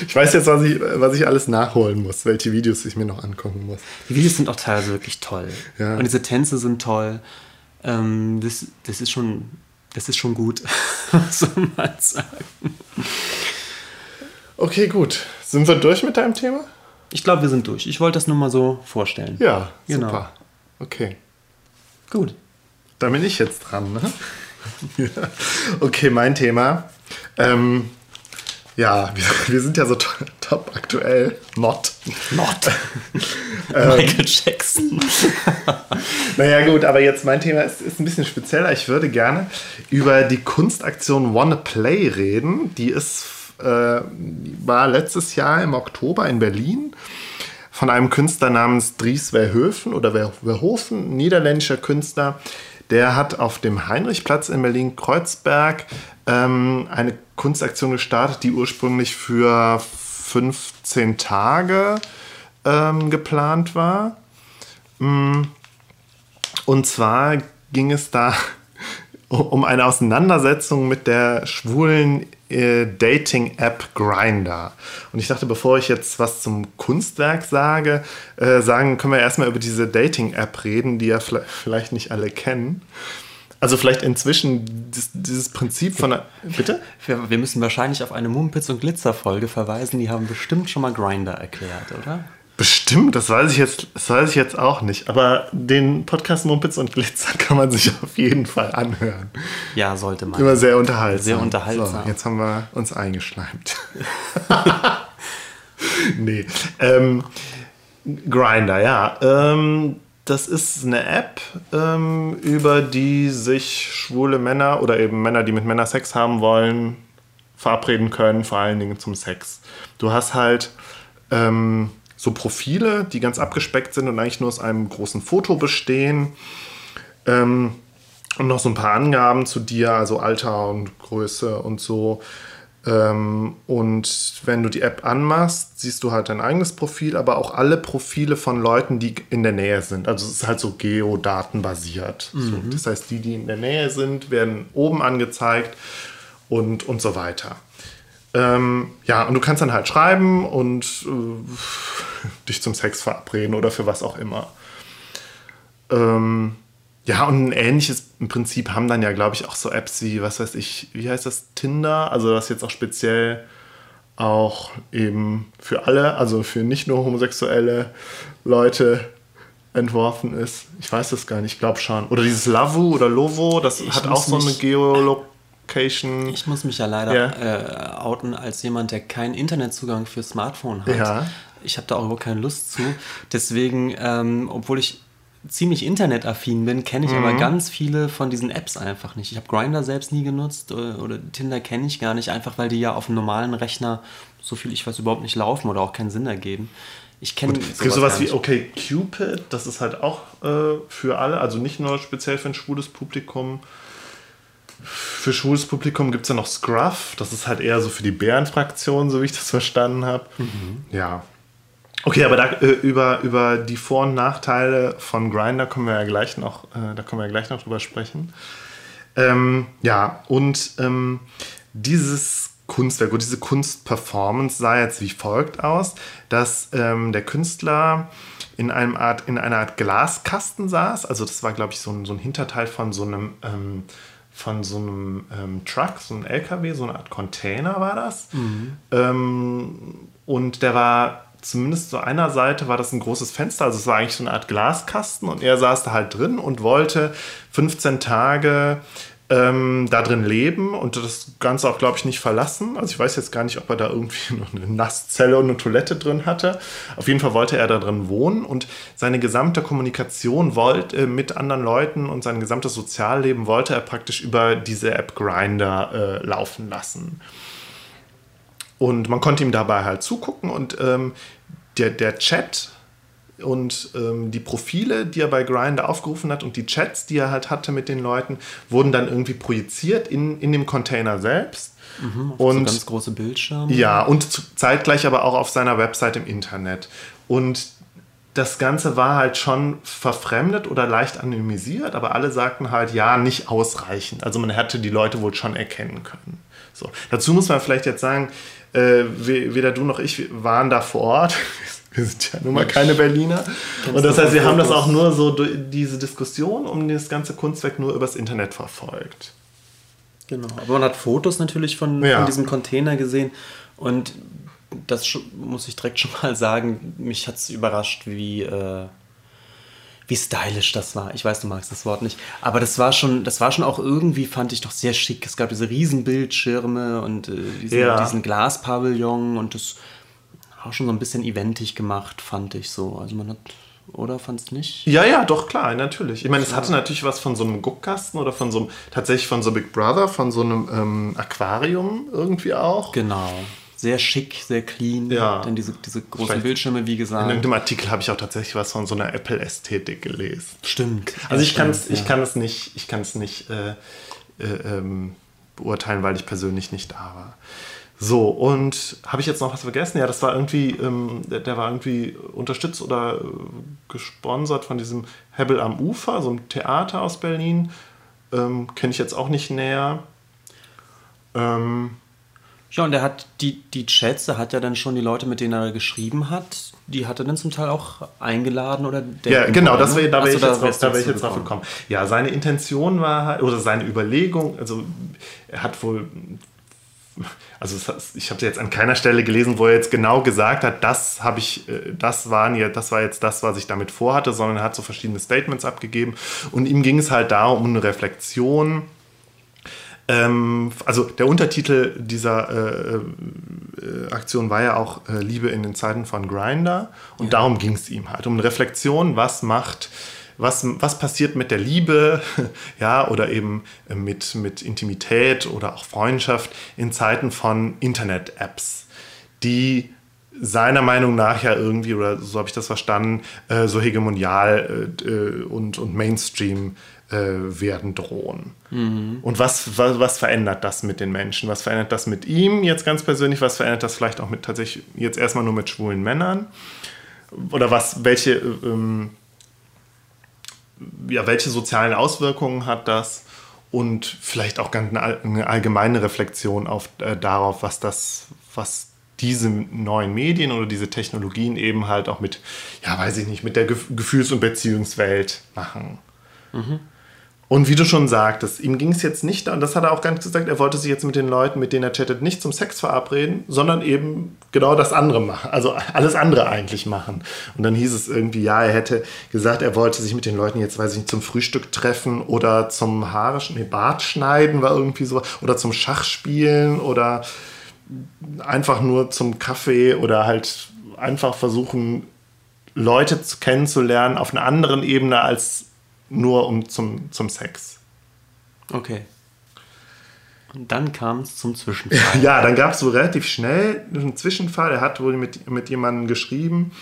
Ich weiß jetzt, was ich, was ich alles nachholen muss, welche Videos ich mir noch angucken muss. Die Videos sind auch teilweise wirklich toll. Ja. Und diese Tänze sind toll. Ähm, das, das ist schon, das ist schon gut, soll man sagen. Okay, gut. Sind wir durch mit deinem Thema? Ich glaube, wir sind durch. Ich wollte das nur mal so vorstellen. Ja, Genau. super. Okay. Gut. Da bin ich jetzt dran, ne? Okay, mein Thema. Ähm, ja, wir, wir sind ja so to- top aktuell. Not. Not. Michael Jackson. naja gut, aber jetzt mein Thema ist, ist ein bisschen spezieller. Ich würde gerne über die Kunstaktion Wanna Play reden. Die ist, äh, war letztes Jahr im Oktober in Berlin von einem Künstler namens Dries Verhoeven oder Verhoeven, niederländischer Künstler. Der hat auf dem Heinrichplatz in Berlin-Kreuzberg ähm, eine Kunstaktion gestartet, die ursprünglich für 15 Tage ähm, geplant war. Mm. Und zwar ging es da um eine Auseinandersetzung mit der schwulen äh, Dating-App Grinder. Und ich dachte, bevor ich jetzt was zum Kunstwerk sage, äh, sagen können wir erstmal über diese Dating-App reden, die ja vielleicht nicht alle kennen. Also vielleicht inzwischen dieses, dieses Prinzip von der, bitte? Wir, wir, müssen wahrscheinlich auf eine Mumpitz und Glitzer Folge verweisen. Die haben bestimmt schon mal Grinder erklärt, oder? Bestimmt, das weiß ich jetzt, das weiß ich jetzt auch nicht. Aber den Podcast Mumpitz und Glitzer kann man sich auf jeden Fall anhören. Ja, sollte man. Immer sehr unterhaltsam. Sehr unterhaltsam. So, jetzt haben wir uns eingeschleimt. nee. Ähm, Grinder, ja. Ähm, das ist eine App, ähm, über die sich schwule Männer oder eben Männer, die mit Männern Sex haben wollen, verabreden können, vor allen Dingen zum Sex. Du hast halt ähm, so Profile, die ganz abgespeckt sind und eigentlich nur aus einem großen Foto bestehen. Ähm, und noch so ein paar Angaben zu dir, also Alter und Größe und so. Ähm, und wenn du die App anmachst, siehst du halt dein eigenes Profil, aber auch alle Profile von Leuten, die in der Nähe sind. Also es ist halt so geodatenbasiert. Mhm. So, das heißt, die, die in der Nähe sind, werden oben angezeigt und, und so weiter. Ähm, ja, und du kannst dann halt schreiben und äh, dich zum Sex verabreden oder für was auch immer. Ähm, ja, und ein ähnliches im Prinzip haben dann ja, glaube ich, auch so Apps wie, was weiß ich, wie heißt das, Tinder? Also das jetzt auch speziell auch eben für alle, also für nicht nur homosexuelle Leute entworfen ist. Ich weiß das gar nicht, ich glaube schon. Oder dieses Lavu oder Lovo, das ich hat auch so eine Geolog Location. Ich muss mich ja leider yeah. äh, outen als jemand, der keinen Internetzugang für Smartphone hat. Ja. Ich habe da auch überhaupt keine Lust zu. Deswegen, ähm, obwohl ich ziemlich internetaffin bin, kenne ich mhm. aber ganz viele von diesen Apps einfach nicht. Ich habe Grinder selbst nie genutzt oder, äh, oder Tinder kenne ich gar nicht, einfach weil die ja auf einem normalen Rechner, so viel ich weiß, überhaupt nicht laufen oder auch keinen Sinn ergeben. Ich kenne sowas, gibt sowas wie okay Cupid, das ist halt auch äh, für alle, also nicht nur speziell für ein schwules Publikum. Für schwules Publikum gibt es ja noch Scruff. Das ist halt eher so für die Bärenfraktion, so wie ich das verstanden habe. Mhm. Ja. Okay, aber da, äh, über, über die Vor- und Nachteile von Grinder kommen wir ja gleich noch, äh, da können wir ja gleich noch drüber sprechen. Ähm, ja, und ähm, dieses Kunstwerk oder diese Kunstperformance sah jetzt wie folgt aus, dass ähm, der Künstler in, einem Art, in einer Art Glaskasten saß. Also das war, glaube ich, so ein, so ein Hinterteil von so einem ähm, von so einem ähm, Truck, so einem LKW, so eine Art Container war das. Mhm. Ähm, und der war zumindest zu einer Seite war das ein großes Fenster, also es war eigentlich so eine Art Glaskasten und er saß da halt drin und wollte 15 Tage ähm, da drin leben und das Ganze auch, glaube ich, nicht verlassen. Also ich weiß jetzt gar nicht, ob er da irgendwie noch eine Nasszelle und eine Toilette drin hatte. Auf jeden Fall wollte er da drin wohnen und seine gesamte Kommunikation wollte, äh, mit anderen Leuten und sein gesamtes Sozialleben wollte er praktisch über diese App Grinder äh, laufen lassen. Und man konnte ihm dabei halt zugucken und ähm, der, der Chat und ähm, die Profile, die er bei Grindr aufgerufen hat und die Chats, die er halt hatte mit den Leuten, wurden dann irgendwie projiziert in, in dem Container selbst. Mhm, und so ganz große Bildschirme. Ja, und zu, zeitgleich aber auch auf seiner Website im Internet. Und das Ganze war halt schon verfremdet oder leicht anonymisiert, aber alle sagten halt, ja, nicht ausreichend. Also man hätte die Leute wohl schon erkennen können. So. Dazu muss man vielleicht jetzt sagen, äh, weder du noch ich waren da vor Ort. Wir sind ja nun mal keine Berliner. Und das heißt, wir haben das auch nur so, diese Diskussion um das ganze Kunstwerk nur übers Internet verfolgt. Genau, aber man hat Fotos natürlich von, ja. von diesem Container gesehen und das muss ich direkt schon mal sagen, mich hat es überrascht, wie, äh, wie stylisch das war. Ich weiß, du magst das Wort nicht, aber das war schon, das war schon auch irgendwie, fand ich doch sehr schick. Es gab diese Riesenbildschirme und äh, diesen, ja. diesen Glaspavillon und das auch schon so ein bisschen eventig gemacht, fand ich so. Also man hat, oder fand's nicht? Ja, ja, doch, klar, natürlich. Ich meine, es hatte natürlich was von so einem Guckkasten oder von so einem, tatsächlich von so Big Brother, von so einem ähm, Aquarium irgendwie auch. Genau. Sehr schick, sehr clean. Ja. Dann diese, diese großen Vielleicht- Bildschirme, wie In gesagt. irgendeinem Artikel habe ich auch tatsächlich was von so einer Apple-Ästhetik gelesen. Stimmt. Also ich kann stimmt, ich ja. kann es nicht, ich kann es nicht äh, äh, ähm, beurteilen, weil ich persönlich nicht da war. So, und habe ich jetzt noch was vergessen? Ja, das war irgendwie, ähm, der, der war irgendwie unterstützt oder äh, gesponsert von diesem Hebel am Ufer, so einem Theater aus Berlin. Ähm, Kenne ich jetzt auch nicht näher. Ähm, Ja, und er hat die, die Chats, er hat ja dann schon die Leute, mit denen er geschrieben hat, die hat er dann zum Teil auch eingeladen oder Ja, genau, das ne? wär, da wäre ich, jetzt drauf- da wär ich jetzt drauf gekommen. Ja, seine Intention war halt, oder seine Überlegung, also er hat wohl, also ich habe jetzt an keiner Stelle gelesen, wo er jetzt genau gesagt hat, das habe ich, äh, das waren ja, das war jetzt das, was ich damit vorhatte, sondern er hat so verschiedene Statements abgegeben und ihm ging es halt darum, um eine Reflexion. Ähm, also der Untertitel dieser äh, äh, Aktion war ja auch äh, Liebe in den Zeiten von Grinder und darum ging es ihm halt um eine Reflexion, was macht, was, was passiert mit der Liebe, ja, oder eben äh, mit, mit Intimität oder auch Freundschaft in Zeiten von Internet-Apps, die seiner Meinung nach ja irgendwie, oder so habe ich das verstanden, äh, so hegemonial äh, äh, und, und Mainstream äh, werden drohen. Und was, was, was verändert das mit den Menschen? Was verändert das mit ihm jetzt ganz persönlich? Was verändert das vielleicht auch mit tatsächlich jetzt erstmal nur mit schwulen Männern? Oder was, welche, äh, ähm, ja, welche sozialen Auswirkungen hat das? Und vielleicht auch ganz eine, all- eine allgemeine Reflexion auf, äh, darauf, was das, was diese neuen Medien oder diese Technologien eben halt auch mit, ja, weiß ich nicht, mit der Gef Gefühls- und Beziehungswelt machen. Und wie du schon sagtest, ihm ging es jetzt nicht, und das hat er auch ganz gesagt, er wollte sich jetzt mit den Leuten, mit denen er chattet, nicht zum Sex verabreden, sondern eben genau das andere machen, also alles andere eigentlich machen. Und dann hieß es irgendwie, ja, er hätte gesagt, er wollte sich mit den Leuten jetzt, weiß ich nicht, zum Frühstück treffen oder zum Haare, nee, Bart schneiden war irgendwie so, oder zum Schachspielen oder einfach nur zum Kaffee oder halt einfach versuchen, Leute zu kennenzulernen auf einer anderen Ebene als nur um zum, zum Sex. Okay. Und dann kam es zum Zwischenfall. Ja, dann gab es so relativ schnell einen Zwischenfall. Er hat wohl mit, mit jemandem geschrieben.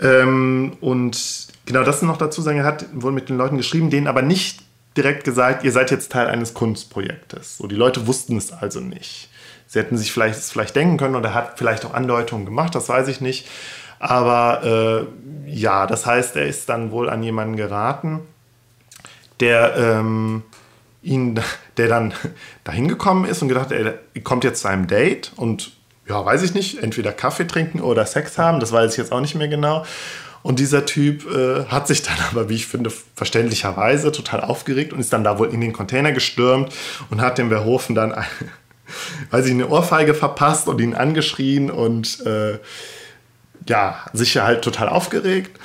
Ähm, und genau das noch dazu sagen, er hat wohl mit den Leuten geschrieben, denen aber nicht direkt gesagt, ihr seid jetzt Teil eines Kunstprojektes. So, die Leute wussten es also nicht. Sie hätten sich vielleicht, es vielleicht denken können oder er hat vielleicht auch Andeutungen gemacht, das weiß ich nicht. Aber äh, ja, das heißt, er ist dann wohl an jemanden geraten, der ähm, ihn, der dann dahin gekommen ist und gedacht, er kommt jetzt zu einem Date und ja, weiß ich nicht, entweder Kaffee trinken oder Sex haben, das weiß ich jetzt auch nicht mehr genau. Und dieser Typ äh, hat sich dann aber, wie ich finde, verständlicherweise total aufgeregt und ist dann da wohl in den Container gestürmt und hat dem Verhofen dann, eine, weiß ich, eine Ohrfeige verpasst und ihn angeschrien und äh, ja, sich halt total aufgeregt.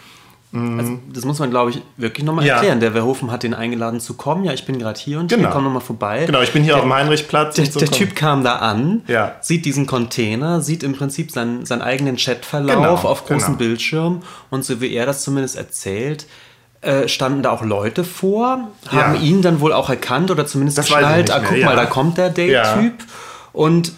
Also, das muss man, glaube ich, wirklich nochmal Ja. erklären. Der Verhofen hat den eingeladen zu kommen. Ja, ich bin gerade hier und Genau. hier, komm nochmal vorbei. Genau, ich bin hier auf dem Heinrichplatz. Der, der Typ kam da an, Ja. sieht diesen Container, sieht im Prinzip seinen, seinen eigenen Chatverlauf Genau, auf großen genau. Bildschirm und so wie er das zumindest erzählt, äh, standen da auch Leute vor, haben Ja. ihn dann wohl auch erkannt oder zumindest Das ich geschnallt, ah, guck mal, da kommt der Date-Typ. Und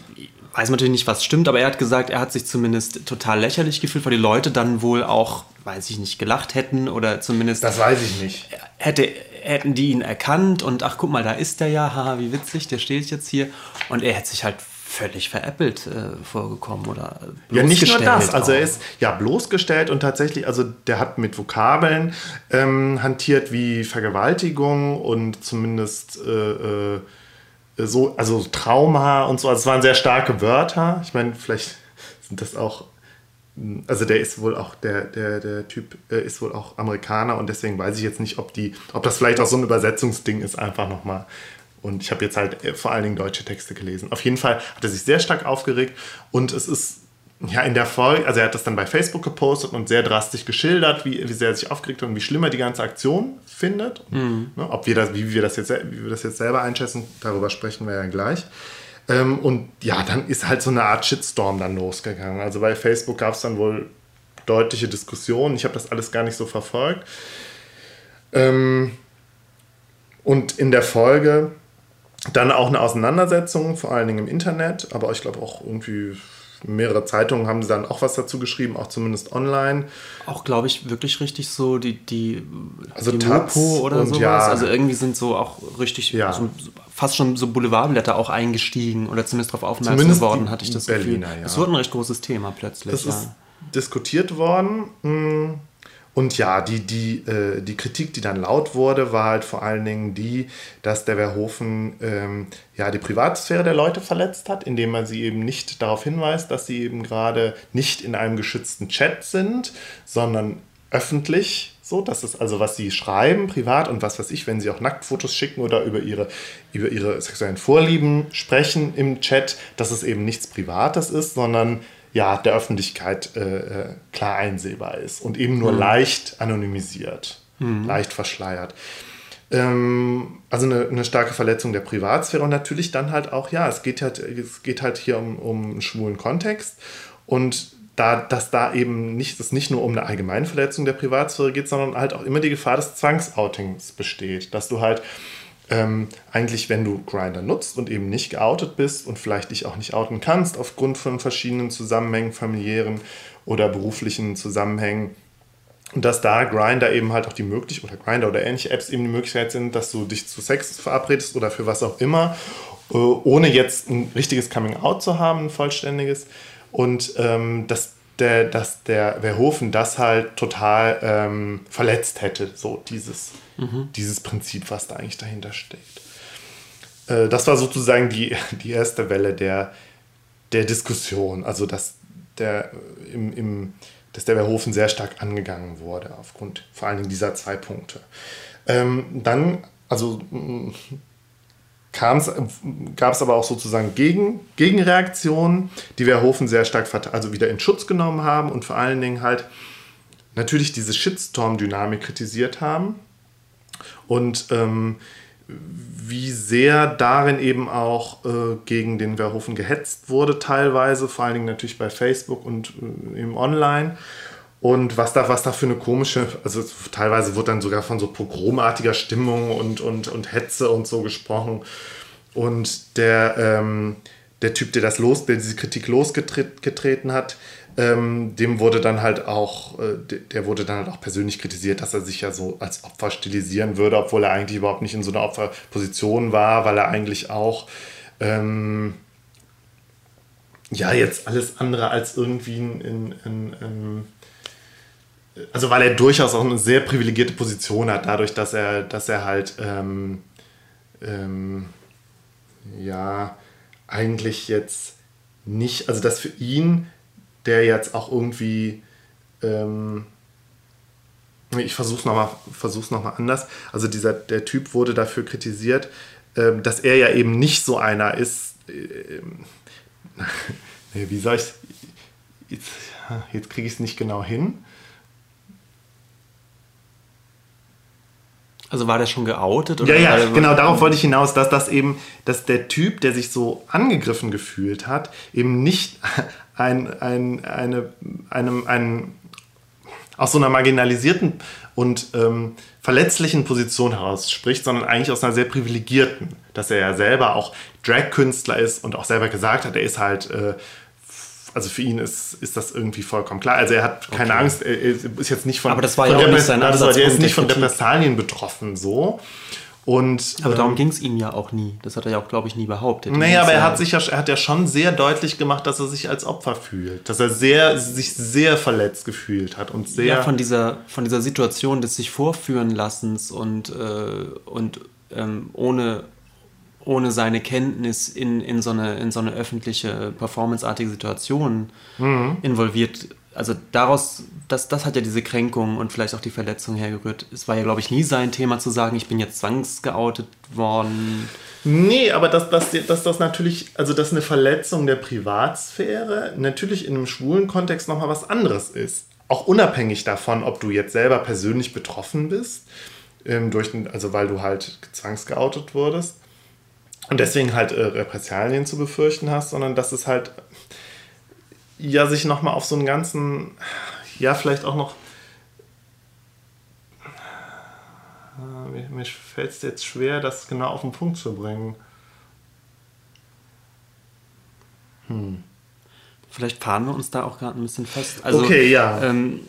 weiß natürlich nicht, was stimmt, aber er hat gesagt, er hat sich zumindest total lächerlich gefühlt, weil die Leute dann wohl auch, weiß ich nicht, gelacht hätten oder zumindest Das weiß ich nicht. hätte, hätten die ihn erkannt und ach guck mal, da ist der ja, haha, wie witzig, der steht jetzt hier. Und er hätte sich halt völlig veräppelt äh, vorgekommen oder Ja, nicht nur das. Also er ist ja bloßgestellt und tatsächlich, also der hat mit Vokabeln ähm, hantiert wie Vergewaltigung und zumindest äh, äh, so, also Trauma und so. Also es waren sehr starke Wörter. Ich meine, vielleicht sind das auch. Also der ist wohl auch, der, der, der Typ äh, ist wohl auch Amerikaner und deswegen weiß ich jetzt nicht, ob die, ob das vielleicht auch so ein Übersetzungsding ist, einfach nochmal. Und ich habe jetzt halt äh, vor allen Dingen deutsche Texte gelesen. Auf jeden Fall hat er sich sehr stark aufgeregt und es ist ja in der Folge, also er hat das dann bei Facebook gepostet und sehr drastisch geschildert, wie, wie sehr er sich aufgeregt hat und wie schlimm er die ganze Aktion findet. Ne, ob wir das, wie wir das jetzt, wie wir das jetzt selber einschätzen, darüber sprechen wir ja gleich. Ähm, und ja, dann ist halt so eine Art Shitstorm dann losgegangen. Also bei Facebook gab es dann wohl deutliche Diskussionen. Ich habe das alles gar nicht so verfolgt. Ähm, und in der Folge dann auch eine Auseinandersetzung, vor allen Dingen im Internet, aber ich glaube auch irgendwie mehrere Zeitungen haben dann auch was dazu geschrieben, auch zumindest online. Auch, glaube ich, wirklich richtig so die, die, also die Taz Mopo oder sowas. ja. Also irgendwie sind so auch richtig, Ja. so, fast schon so Boulevardblätter auch eingestiegen oder zumindest darauf aufmerksam Zumindest geworden, hatte ich das Berliner, Gefühl. ja. Es wurde ein recht großes Thema plötzlich. Das ja. ist diskutiert worden. mm. Und ja, die, die, äh, die Kritik, die dann laut wurde, war halt vor allen Dingen die, dass der Verhoeven ähm, ja, die Privatsphäre der Leute verletzt hat, indem man sie eben nicht darauf hinweist, dass sie eben gerade nicht in einem geschützten Chat sind, sondern öffentlich. So, das ist also, was sie schreiben, privat und was weiß ich, wenn sie auch Nacktfotos schicken oder über ihre, über ihre sexuellen Vorlieben sprechen im Chat, dass es eben nichts Privates ist, sondern ja, der Öffentlichkeit äh, äh, klar einsehbar ist und eben nur leicht anonymisiert, leicht verschleiert. Ähm, also eine, eine starke Verletzung der Privatsphäre und natürlich dann halt auch, ja, es geht halt, es geht halt hier um, um einen schwulen Kontext und da, dass da eben nicht, es nicht nur um eine allgemeine Verletzung der Privatsphäre geht, sondern halt auch immer die Gefahr des Zwangsoutings besteht, dass du halt ähm, eigentlich, wenn du Grinder nutzt und eben nicht geoutet bist und vielleicht dich auch nicht outen kannst aufgrund von verschiedenen Zusammenhängen, familiären oder beruflichen Zusammenhängen, und dass da Grinder eben halt auch die Möglichkeit, oder Grinder oder ähnliche Apps eben die Möglichkeit sind, dass du dich zu Sex verabredest oder für was auch immer, äh, ohne jetzt ein richtiges Coming-out zu haben, ein vollständiges. Und ähm, dass der, dass der Verhoeven das halt total ähm, verletzt hätte, so dieses, dieses Prinzip, was da eigentlich dahinter steckt. Äh, das war sozusagen die, die erste Welle der, der Diskussion, also dass der, äh, im, im, dass der Verhoeven sehr stark angegangen wurde, aufgrund vor allen Dingen dieser zwei Punkte. Ähm, dann, also kam's, gab es aber auch sozusagen Gegen, Gegenreaktionen, die Verhoeven sehr stark also wieder in Schutz genommen haben und vor allen Dingen halt natürlich diese Shitstorm-Dynamik kritisiert haben und ähm, wie sehr darin eben auch äh, gegen den Verhoeven gehetzt wurde, teilweise, vor allen Dingen natürlich bei Facebook und äh, im Online. Und was da, was da für eine komische, also teilweise wird dann sogar von so pogromartiger Stimmung und, und, und Hetze und so gesprochen. Und der, ähm, der Typ, der das los, der diese Kritik losgetreten hat, ähm, dem wurde dann halt auch, äh, der, wurde dann halt auch persönlich kritisiert, dass er sich ja so als Opfer stilisieren würde, obwohl er eigentlich überhaupt nicht in so einer Opferposition war, weil er eigentlich auch ähm, ja jetzt alles andere als irgendwie ein, ein, ein, ein also weil er durchaus auch eine sehr privilegierte Position hat, dadurch, dass er, dass er halt ähm, ähm, ja eigentlich jetzt nicht, also dass für ihn, der jetzt auch irgendwie, ähm, ich versuch's nochmal versuch's noch mal anders, also dieser, der Typ wurde dafür kritisiert, ähm, dass er ja eben nicht so einer ist, nee, wie soll ich jetzt, jetzt kriege ich es nicht genau hin. Also war der schon geoutet? Ja, ja, der- genau, darauf wollte ich hinaus, dass das eben, dass der Typ, der sich so angegriffen gefühlt hat, eben nicht ein, ein, eine, einem, ein, aus so einer marginalisierten und ähm, verletzlichen Position heraus spricht, sondern eigentlich aus einer sehr privilegierten, dass er ja selber auch Drag-Künstler ist und auch selber gesagt hat, er ist halt, äh, also für ihn ist, ist das irgendwie vollkommen klar. Also er hat keine Okay. Angst, er ist jetzt nicht von, Aber das war von ja auch nicht sein also er ist nicht der von. Repressalien betroffen so. Und, Aber darum ähm, ging es ihm ja auch nie. Das hat er ja auch, glaube ich, nie behauptet. naja, aber er hat sich ja, er hat ja schon sehr deutlich gemacht, dass er sich als Opfer fühlt. Dass er sehr, sich sehr verletzt gefühlt hat und sehr. ja, von dieser, von dieser Situation des sich vorführen Lassens und, äh, und ähm, ohne, ohne seine Kenntnis in, in, so eine, in so eine öffentliche, performanceartige Situation Mhm. involviert. Also daraus, das, das hat ja diese Kränkung und vielleicht auch die Verletzung hergerührt. Es war ja, glaube ich, nie sein Thema zu sagen, ich bin jetzt zwangsgeoutet worden. Nee, aber dass, dass, dass das natürlich, also dass eine Verletzung der Privatsphäre natürlich in einem schwulen Kontext nochmal was anderes ist. Auch unabhängig davon, ob du jetzt selber persönlich betroffen bist, ähm, durch, also weil du halt zwangsgeoutet wurdest. Und deswegen halt äh, Repressalien zu befürchten hast, sondern dass es halt ja sich nochmal auf so einen ganzen, ja, vielleicht auch noch. Ah, mir, mir fällt es jetzt schwer, das genau auf den Punkt zu bringen. Hm. Vielleicht fahren wir uns da auch gerade ein bisschen fest. Also, okay, ja. Ähm,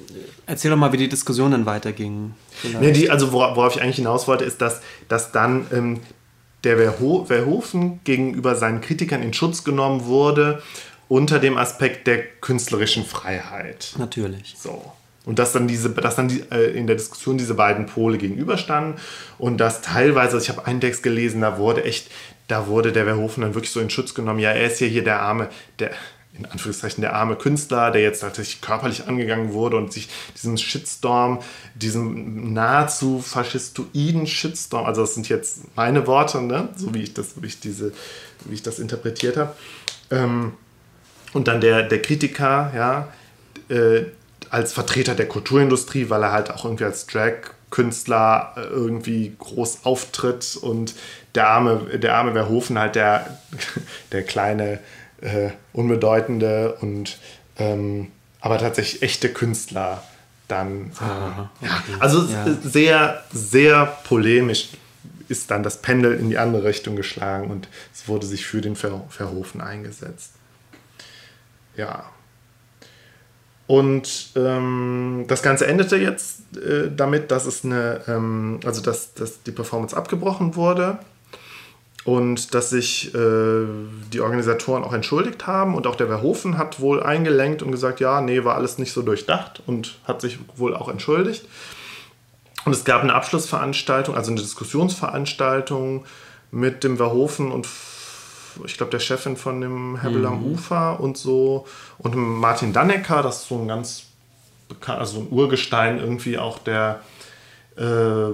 erzähl doch mal, wie die Diskussion dann weiterging. Nee, die, also worauf ich eigentlich hinaus wollte, ist, dass, dass dann ähm, der Verho Verhoeven gegenüber seinen Kritikern in Schutz genommen wurde unter dem Aspekt der künstlerischen Freiheit. Natürlich. So. Und dass dann diese, dass dann die, äh, in der Diskussion diese beiden Pole gegenüberstanden und dass teilweise, also ich habe einen Text gelesen, da wurde echt, da wurde der Verhoeven dann wirklich so in Schutz genommen, ja, er ist ja hier der arme, der, in Anführungszeichen der arme Künstler, der jetzt tatsächlich körperlich angegangen wurde und sich diesen Shitstorm, diesen nahezu faschistoiden Shitstorm, also das sind jetzt meine Worte, ne? so wie ich das, wie ich diese, wie ich das interpretiert habe. Ähm, und dann der, der Kritiker, ja, äh, als Vertreter der Kulturindustrie, weil er halt auch irgendwie als Drag-Künstler äh, irgendwie groß auftritt und der arme, der arme Verhofen halt der, der kleine äh, unbedeutende und ähm, aber tatsächlich echte Künstler dann. Ah, okay. also ja. sehr, sehr polemisch ist dann das Pendel in die andere Richtung geschlagen und es wurde sich für den Ver Verhofen eingesetzt. Ja. Und ähm, das Ganze endete jetzt äh, damit, dass es eine, ähm, also dass, dass die Performance abgebrochen wurde und dass sich äh, die Organisatoren auch entschuldigt haben und auch der Verhofen hat wohl eingelenkt und gesagt, ja, nee, war alles nicht so durchdacht und hat sich wohl auch entschuldigt. Und es gab eine Abschlussveranstaltung, also eine Diskussionsveranstaltung mit dem Verhofen und ich glaube der Chefin von dem Hebel mhm. am Ufer und so und Martin Dannecker, das ist so ein ganz bekannt, also ein Urgestein irgendwie auch der äh,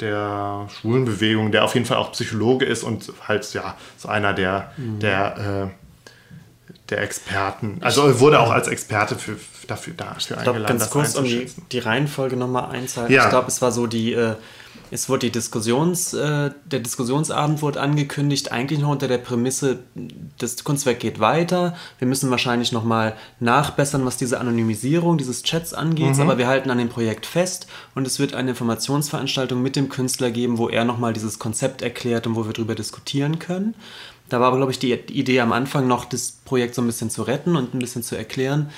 der Schwulenbewegung, der auf jeden Fall auch Psychologe ist und halt ja so einer der, mhm. der, äh, der Experten. Also er wurde auch als Experte für, dafür, dafür ich glaub, eingeladen. Ganz kurz, um die, die Reihenfolge nochmal einzuhalten. Ja. Ich glaube, es war so die äh, es wurde die Diskussions, äh, der Diskussionsabend wurde angekündigt, eigentlich noch unter der Prämisse, das Kunstwerk geht weiter. Wir müssen wahrscheinlich nochmal nachbessern, was diese Anonymisierung dieses Chats angeht, mhm. aber wir halten an dem Projekt fest und es wird eine Informationsveranstaltung mit dem Künstler geben, wo er nochmal dieses Konzept erklärt und wo wir darüber diskutieren können. Da war aber, glaube ich, die Idee am Anfang noch, das Projekt so ein bisschen zu retten und ein bisschen zu erklären.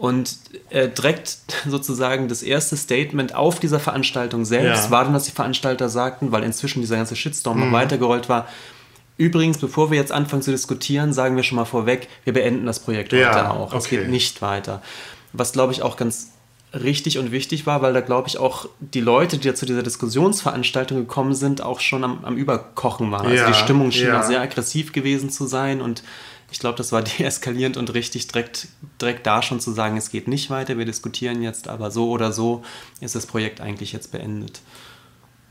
Und äh, direkt sozusagen das erste Statement auf dieser Veranstaltung selbst ja. war dann, dass die Veranstalter sagten, weil inzwischen dieser ganze Shitstorm mhm. noch weitergerollt war. Übrigens, bevor wir jetzt anfangen zu diskutieren, sagen wir schon mal vorweg, wir beenden das Projekt ja, heute auch. Okay. Es geht nicht weiter. Was, glaube ich, auch ganz richtig und wichtig war, weil da, glaube ich, auch die Leute, die ja zu dieser Diskussionsveranstaltung gekommen sind, auch schon am, am Überkochen waren. Also ja, die Stimmung schien ja. auch sehr aggressiv gewesen zu sein und ich glaube, das war deeskalierend und richtig direkt, direkt da schon zu sagen, es geht nicht weiter, wir diskutieren jetzt, aber so oder so ist das Projekt eigentlich jetzt beendet.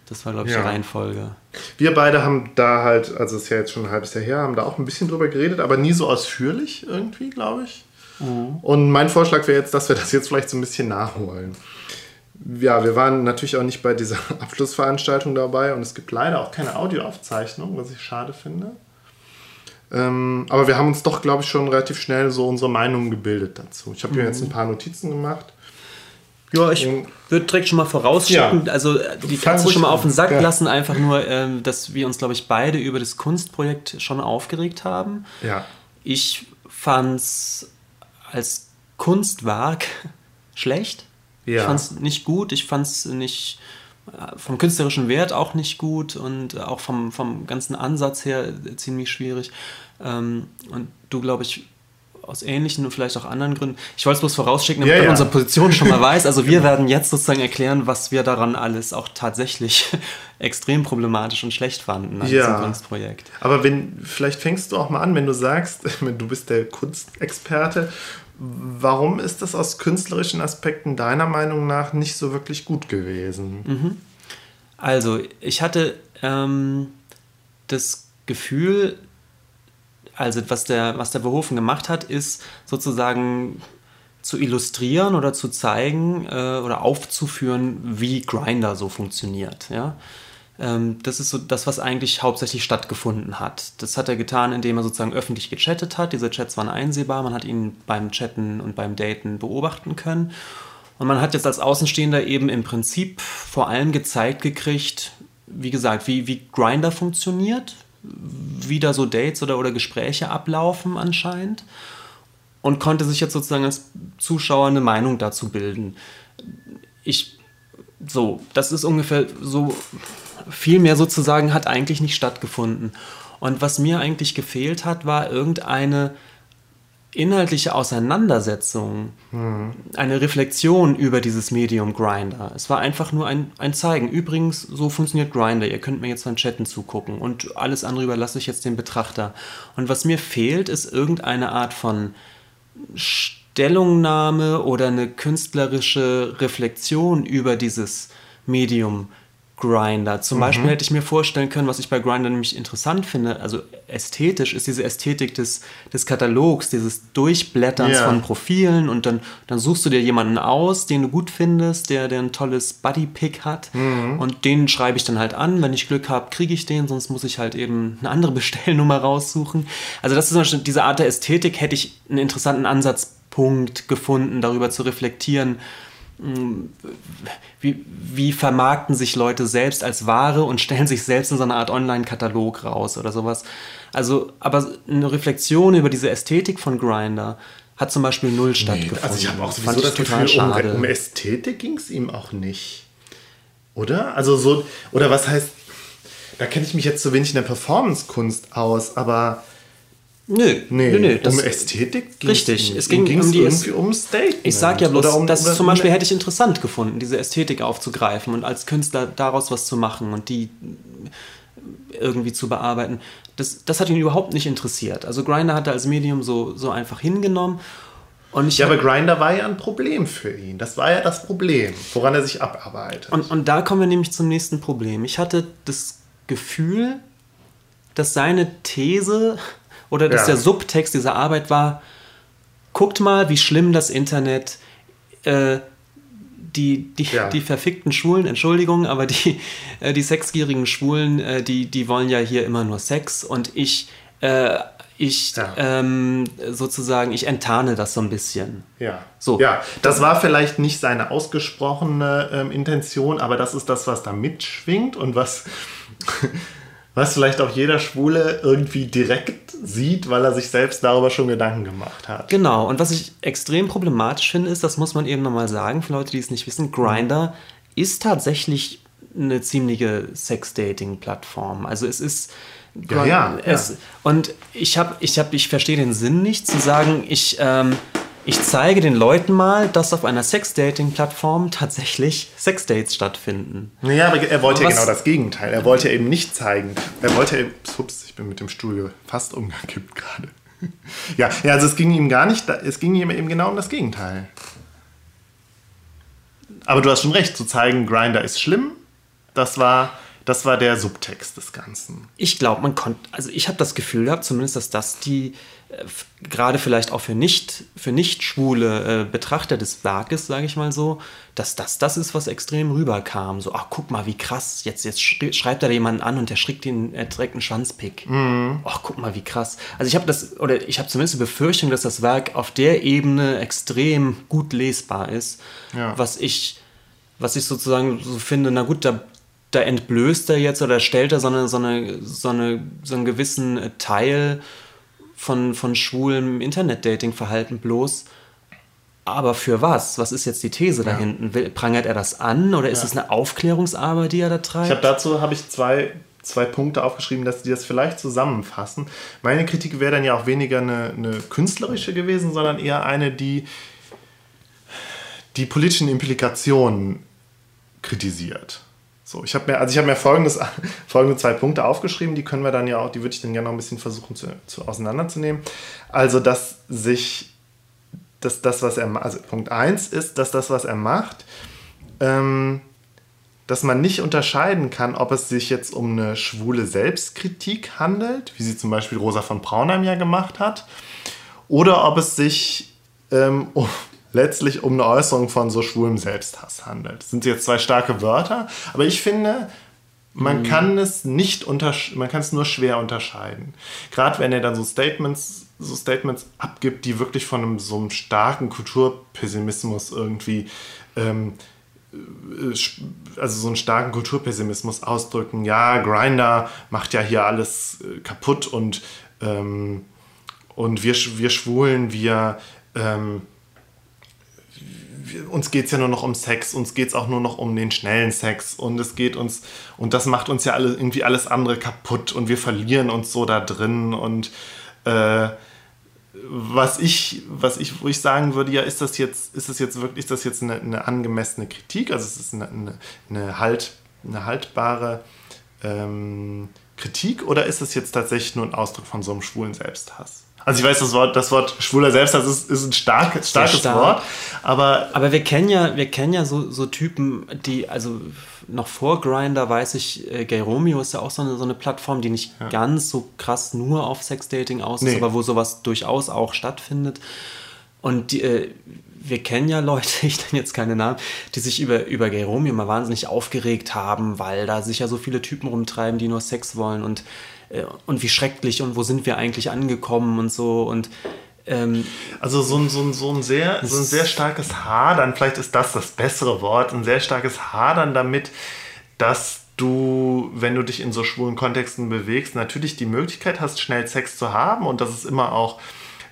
Das war, glaube ich, ja. die Reihenfolge. Wir beide haben da halt, also es ist ja jetzt schon ein halbes Jahr her, haben da auch ein bisschen drüber geredet, aber nie so ausführlich irgendwie, glaube ich. Mhm. Und mein Vorschlag wäre jetzt, dass wir das jetzt vielleicht so ein bisschen nachholen. Ja, wir waren natürlich auch nicht bei dieser Abschlussveranstaltung dabei und es gibt leider auch keine Audioaufzeichnung, was ich schade finde. Ähm, aber wir haben uns doch, glaube ich, schon relativ schnell so unsere Meinung gebildet dazu. Ich habe mhm. mir jetzt ein paar Notizen gemacht. Ja, ich würde direkt schon mal vorausschicken, ja. also äh, die kannst du schon mal auf den Sack ja. lassen, einfach nur, ähm, dass wir uns, glaube ich, beide über das Kunstprojekt schon aufgeregt haben. Ja. Ich fand es als Kunstwerk schlecht. Ja. Ich fand es nicht gut, ich fand es nicht äh, vom künstlerischen Wert auch nicht gut und auch vom, vom ganzen Ansatz her ziemlich schwierig. Ähm, und du, glaube ich, aus ähnlichen und vielleicht auch anderen Gründen. Ich wollte es bloß vorausschicken, damit ja, man ja. unsere Position schon mal weiß. Also wir genau. werden jetzt sozusagen erklären, was wir daran alles auch tatsächlich extrem problematisch und schlecht fanden an ja. diesem Kunstprojekt. Aber wenn, vielleicht fängst du auch mal an, wenn du sagst, du bist der Kunstexperte Warum ist das aus künstlerischen Aspekten deiner Meinung nach nicht so wirklich gut gewesen? Mhm. Also, ich hatte ähm, das Gefühl, also was der, was der Verhoeven gemacht hat, ist sozusagen zu illustrieren oder zu zeigen äh, oder aufzuführen, wie Grinder so funktioniert. Ja? Ähm, das ist so das, was eigentlich hauptsächlich stattgefunden hat. Das hat er getan, indem er sozusagen öffentlich gechattet hat. Diese Chats waren einsehbar, man hat ihn beim Chatten und beim Daten beobachten können. Und man hat jetzt als Außenstehender eben im Prinzip vor allem gezeigt gekriegt, wie gesagt, wie, wie Grinder funktioniert, wie da so Dates oder, oder Gespräche ablaufen anscheinend und konnte sich jetzt sozusagen als Zuschauer eine Meinung dazu bilden. Ich, so, das ist ungefähr so, viel mehr sozusagen hat eigentlich nicht stattgefunden. Und was mir eigentlich gefehlt hat, war irgendeine inhaltliche Auseinandersetzung, mhm. eine Reflexion über dieses Medium Grinder. Es war einfach nur ein, ein Zeigen. Übrigens, so funktioniert Grinder. Ihr könnt mir jetzt beim Chatten zugucken und alles andere überlasse ich jetzt dem Betrachter. Und was mir fehlt, ist irgendeine Art von Stellungnahme oder eine künstlerische Reflexion über dieses Medium Grinder. Zum mhm. Beispiel hätte ich mir vorstellen können, was ich bei Grinder nämlich interessant finde, also ästhetisch, ist diese Ästhetik des, des Katalogs, dieses Durchblätterns yeah. von Profilen und dann, dann suchst du dir jemanden aus, den du gut findest, der, der ein tolles Buddy-Pick hat mhm. und den schreibe ich dann halt an. Wenn ich Glück habe, kriege ich den, sonst muss ich halt eben eine andere Bestellnummer raussuchen. Also das ist diese Art der Ästhetik, hätte ich einen interessanten Ansatzpunkt gefunden, darüber zu reflektieren, wie, wie vermarkten sich Leute selbst als Ware und stellen sich selbst in so eine Art Online-Katalog raus oder sowas. Also, aber eine Reflexion über diese Ästhetik von Grinder hat zum Beispiel null nee, stattgefunden. Also ich habe auch sowieso das Gefühl, schade. um, um Ästhetik ging es ihm auch nicht. Oder? Also so, oder was heißt, da kenne ich mich jetzt so wenig in der Performance-Kunst aus, aber Nö, nee, nö, nö. Das, um Ästhetik Richtig, es ging um die irgendwie um Statement. Ich sage ja bloß, um, das zum Beispiel hätte ich interessant gefunden, diese Ästhetik aufzugreifen und als Künstler daraus was zu machen und die irgendwie zu bearbeiten. Das, das hat ihn überhaupt nicht interessiert. Also Grinder hat er als Medium so, so einfach hingenommen. Und ja, aber Grinder war ja ein Problem für ihn. Das war ja das Problem, woran er sich abarbeitet. Und, und da kommen wir nämlich zum nächsten Problem. Ich hatte das Gefühl, dass seine These oder dass ja. der Subtext dieser Arbeit war, guckt mal, wie schlimm das Internet, äh, die, die, ja. die verfickten Schwulen, Entschuldigung, aber die, äh, die sexgierigen Schwulen, äh, die, die wollen ja hier immer nur Sex und ich, äh, ich ja. ähm, sozusagen, ich enttarne das so ein bisschen. Ja. So. Ja, das war vielleicht nicht seine ausgesprochene ähm, Intention, aber das ist das, was da mitschwingt und was was vielleicht auch jeder Schwule irgendwie direkt sieht, weil er sich selbst darüber schon Gedanken gemacht hat. Genau, und was ich extrem problematisch finde, ist, das muss man eben nochmal sagen, für Leute, die es nicht wissen, Grinder ist tatsächlich eine ziemliche Sex-Dating-Plattform. Also es ist. Ja, ja, es, ja. Und ich habe, ich habe, ich verstehe den Sinn nicht, zu sagen, ich ähm, ich zeige den Leuten mal, dass auf einer Sex-Dating-Plattform tatsächlich Sex-Dates stattfinden. Naja, aber er wollte ja genau das Gegenteil. Er wollte ja eben nicht zeigen. Er wollte eben. Ups, ich bin mit dem Stuhl fast umgekippt gerade. ja, ja, also es ging ihm gar nicht, es ging ihm eben genau um das Gegenteil. Aber du hast schon recht, zu zeigen, Grinder ist schlimm, das war das war der Subtext des Ganzen. Ich glaube, man konnte, also ich habe das Gefühl gehabt, zumindest, dass das die, äh, gerade vielleicht auch für nicht, für nicht schwule äh, Betrachter des Werkes, sage ich mal so, dass das das ist, was extrem rüberkam. So, ach, guck mal, wie krass, jetzt, jetzt schreibt er jemanden an und der schickt ihn, er trägt einen Schwanzpick. Mhm. Ach, guck mal, wie krass. Also ich habe das, oder ich habe zumindest die Befürchtung, dass das Werk auf der Ebene extrem gut lesbar ist, ja. was ich was ich sozusagen so finde, na gut, da da entblößt er jetzt oder stellt er so, eine, so, eine, so, eine, so einen gewissen Teil von, von schwulem Internet-Dating-Verhalten bloß. Aber für was? Was ist jetzt die These ja. da hinten? Prangert er das an oder ist es eine Aufklärungsarbeit, die er da treibt? Ich habe dazu habe ich zwei, zwei Punkte aufgeschrieben, dass die das vielleicht zusammenfassen. Meine Kritik wäre dann ja auch weniger eine, eine künstlerische gewesen, sondern eher eine, die die politischen Implikationen kritisiert. So, ich habe mir, also ich habe mir folgendes, folgende zwei Punkte aufgeschrieben, die können wir dann ja auch, die würde ich dann gerne noch ein bisschen versuchen zu, zu auseinanderzunehmen. Also, dass sich, dass das, was er also Punkt 1 ist, dass das, was er macht, ähm, dass man nicht unterscheiden kann, ob es sich jetzt um eine schwule Selbstkritik handelt, wie sie zum Beispiel Rosa von Braunheim ja gemacht hat, oder ob es sich ähm, um, letztlich um eine Äußerung von so schwulem Selbsthass handelt. Das sind jetzt zwei starke Wörter, aber ich finde, Man mhm. kann es nicht man kann es nur schwer unterscheiden. Gerade wenn er dann so Statements, so Statements abgibt, die wirklich von einem, so einem starken Kulturpessimismus irgendwie ähm, äh, also so einen starken Kulturpessimismus ausdrücken. Ja, Grinder macht ja hier alles äh, kaputt und, ähm, und wir, wir Schwulen, wir, ähm, wir uns geht es ja nur noch um Sex, uns geht es auch nur noch um den schnellen Sex und es geht uns, und das macht uns ja alle, irgendwie alles andere kaputt und wir verlieren uns so da drin und äh, was ich, was ich, wo ich sagen würde, ja, ist das jetzt, ist das jetzt wirklich, ist das jetzt eine, eine angemessene Kritik? Also es ist eine, eine, eine, halt, eine haltbare ähm, Kritik oder ist das jetzt tatsächlich nur ein Ausdruck von so einem schwulen Selbsthass? Also ich weiß, das Wort, das Wort schwuler Selbsthass ist, ist ein stark, starkes stark. Wort, aber... Aber wir kennen ja, wir kennen ja so, so Typen, die, also noch vor Grinder weiß ich, äh, Gay Romeo ist ja auch so eine, so eine Plattform, die nicht ja. ganz so krass nur auf Sexdating aus ist, nee. aber wo sowas durchaus auch stattfindet. Und die, äh, wir kennen ja Leute, ich nenne jetzt keine Namen, die sich über, über Gay Romeo mal wahnsinnig aufgeregt haben, weil da sich ja so viele Typen rumtreiben, die nur Sex wollen und, und wie schrecklich und wo sind wir eigentlich angekommen und so. Und ähm, also so ein, so, ein, so, ein sehr, so ein sehr starkes Hadern, vielleicht ist das das bessere Wort, ein sehr starkes Hadern damit, dass du, wenn du dich in so schwulen Kontexten bewegst, natürlich die Möglichkeit hast, schnell Sex zu haben und das ist immer auch,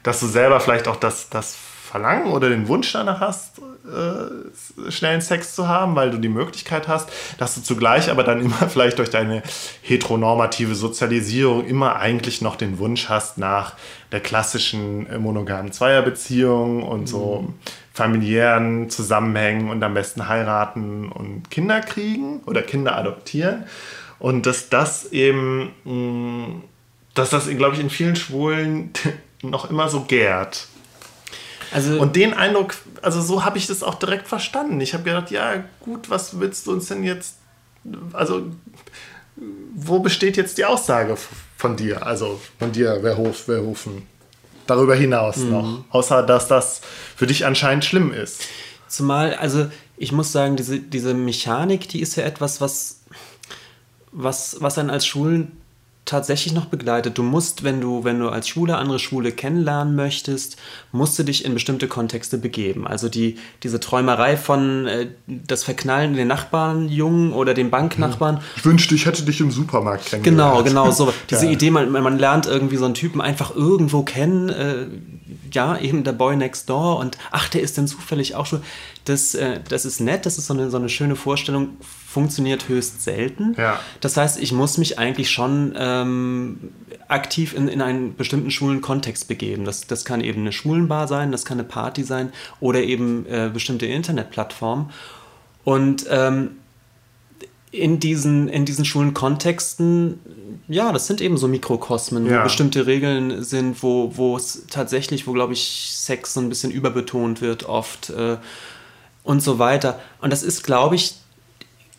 dass du selber vielleicht auch das, das Verlangen oder den Wunsch danach hast, äh, schnellen Sex zu haben, weil du die Möglichkeit hast, dass du zugleich aber dann immer vielleicht durch deine heteronormative Sozialisierung immer eigentlich noch den Wunsch hast nach der klassischen äh, monogamen Zweierbeziehung und mhm. so familiären Zusammenhängen und am besten heiraten und Kinder kriegen oder Kinder adoptieren. Und dass das eben, mh, mm, dass das, glaube ich, in vielen Schwulen noch immer so gärt. Also, und den Eindruck, also so habe ich das auch direkt verstanden. Ich habe gedacht, ja gut, was willst du uns denn jetzt, also wo besteht jetzt die Aussage von dir, also von dir, Verhof, Verhofen, darüber hinaus mhm. noch, außer dass das für dich anscheinend schlimm ist. Zumal, also ich muss sagen, diese, diese Mechanik, die ist ja etwas, was, was, was einen als Schulen tatsächlich noch begleitet. Du musst, wenn du, wenn du als Schwule andere Schwule kennenlernen möchtest, musst du dich in bestimmte Kontexte begeben. Also die, diese Träumerei von äh, das Verknallen in den Nachbarnjungen oder den Banknachbarn. Ich wünschte, ich hätte dich im Supermarkt kennengelernt. Genau, genau, so. Diese ja. Idee, man, man lernt irgendwie so einen Typen einfach irgendwo kennen. Äh, ja, eben der Boy Next Door und ach, der ist denn zufällig auch schon. Das, äh, das ist nett, das ist so eine, so eine schöne Vorstellung, funktioniert höchst selten. Ja. Das heißt, ich muss mich eigentlich schon ähm, aktiv in, in einen bestimmten schwulen Kontext begeben. Das, das kann eben eine Schwulenbar sein, das kann eine Party sein oder eben äh, bestimmte Internetplattformen. Und ähm, in diesen, in diesen schwulen Kontexten, ja, das sind eben so Mikrokosmen, ja. wo bestimmte Regeln sind, wo, wo es tatsächlich, wo, glaube ich, Sex so ein bisschen überbetont wird oft äh, und so weiter. Und das ist, glaube ich,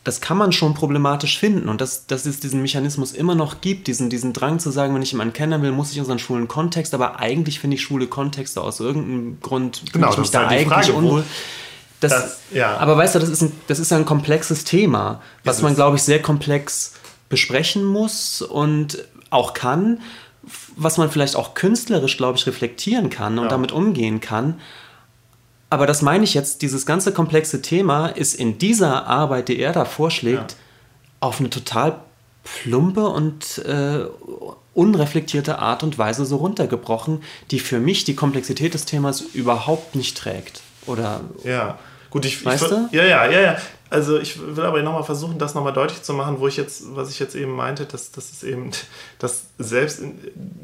das kann man schon problematisch finden und dass, dass es diesen Mechanismus immer noch gibt, diesen, diesen Drang zu sagen, wenn ich jemanden kennen will, muss ich unseren schwulen Kontext, aber eigentlich finde ich schwule Kontexte aus irgendeinem Grund, genau, ich mich da halt eigentlich unwohl. Das, das, ja. Aber weißt du, das ist, ein, das ist ein komplexes Thema, was ist man, glaube ich, sehr komplex besprechen muss und auch kann, was man vielleicht auch künstlerisch, glaube ich, reflektieren kann und ja. damit umgehen kann. Aber das meine ich jetzt, dieses ganze komplexe Thema ist in dieser Arbeit, die er da vorschlägt, ja. auf eine total plumpe und äh, unreflektierte Art und Weise so runtergebrochen, die für mich die Komplexität des Themas überhaupt nicht trägt. Oder ja. Gut, ich, weißt ich, du? Ja, ja, ja, ja. Also ich will aber nochmal versuchen, das nochmal deutlich zu machen, wo ich jetzt, was ich jetzt eben meinte, dass das ist eben, dass selbst,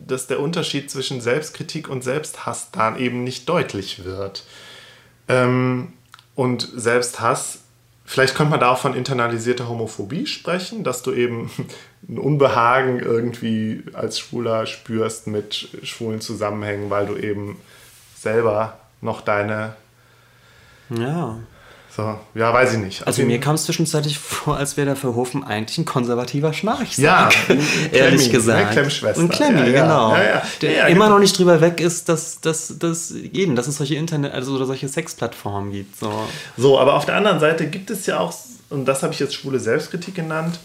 dass der Unterschied zwischen Selbstkritik und Selbsthass dann eben nicht deutlich wird. Ähm, und Selbsthass, vielleicht könnte man da auch von internalisierter Homophobie sprechen, dass du eben ein Unbehagen irgendwie als Schwuler spürst mit schwulen Zusammenhängen, weil du eben selber noch deine ja. So, ja, weiß ich nicht. Also, also mir kam es zwischenzeitlich vor, als wäre der Verhofen eigentlich ein konservativer Schnarchsack. Ja, ehrlich gesagt. Eine Klemmschwester. Ein Klemmi, ja, genau. Ja, ja, der immer genau. noch nicht drüber weg ist, dass, dass, dass eben, dass es solche Internet, also oder solche Sexplattformen gibt. So. so, aber auf der anderen Seite gibt es ja auch, und das habe ich jetzt schwule Selbstkritik genannt,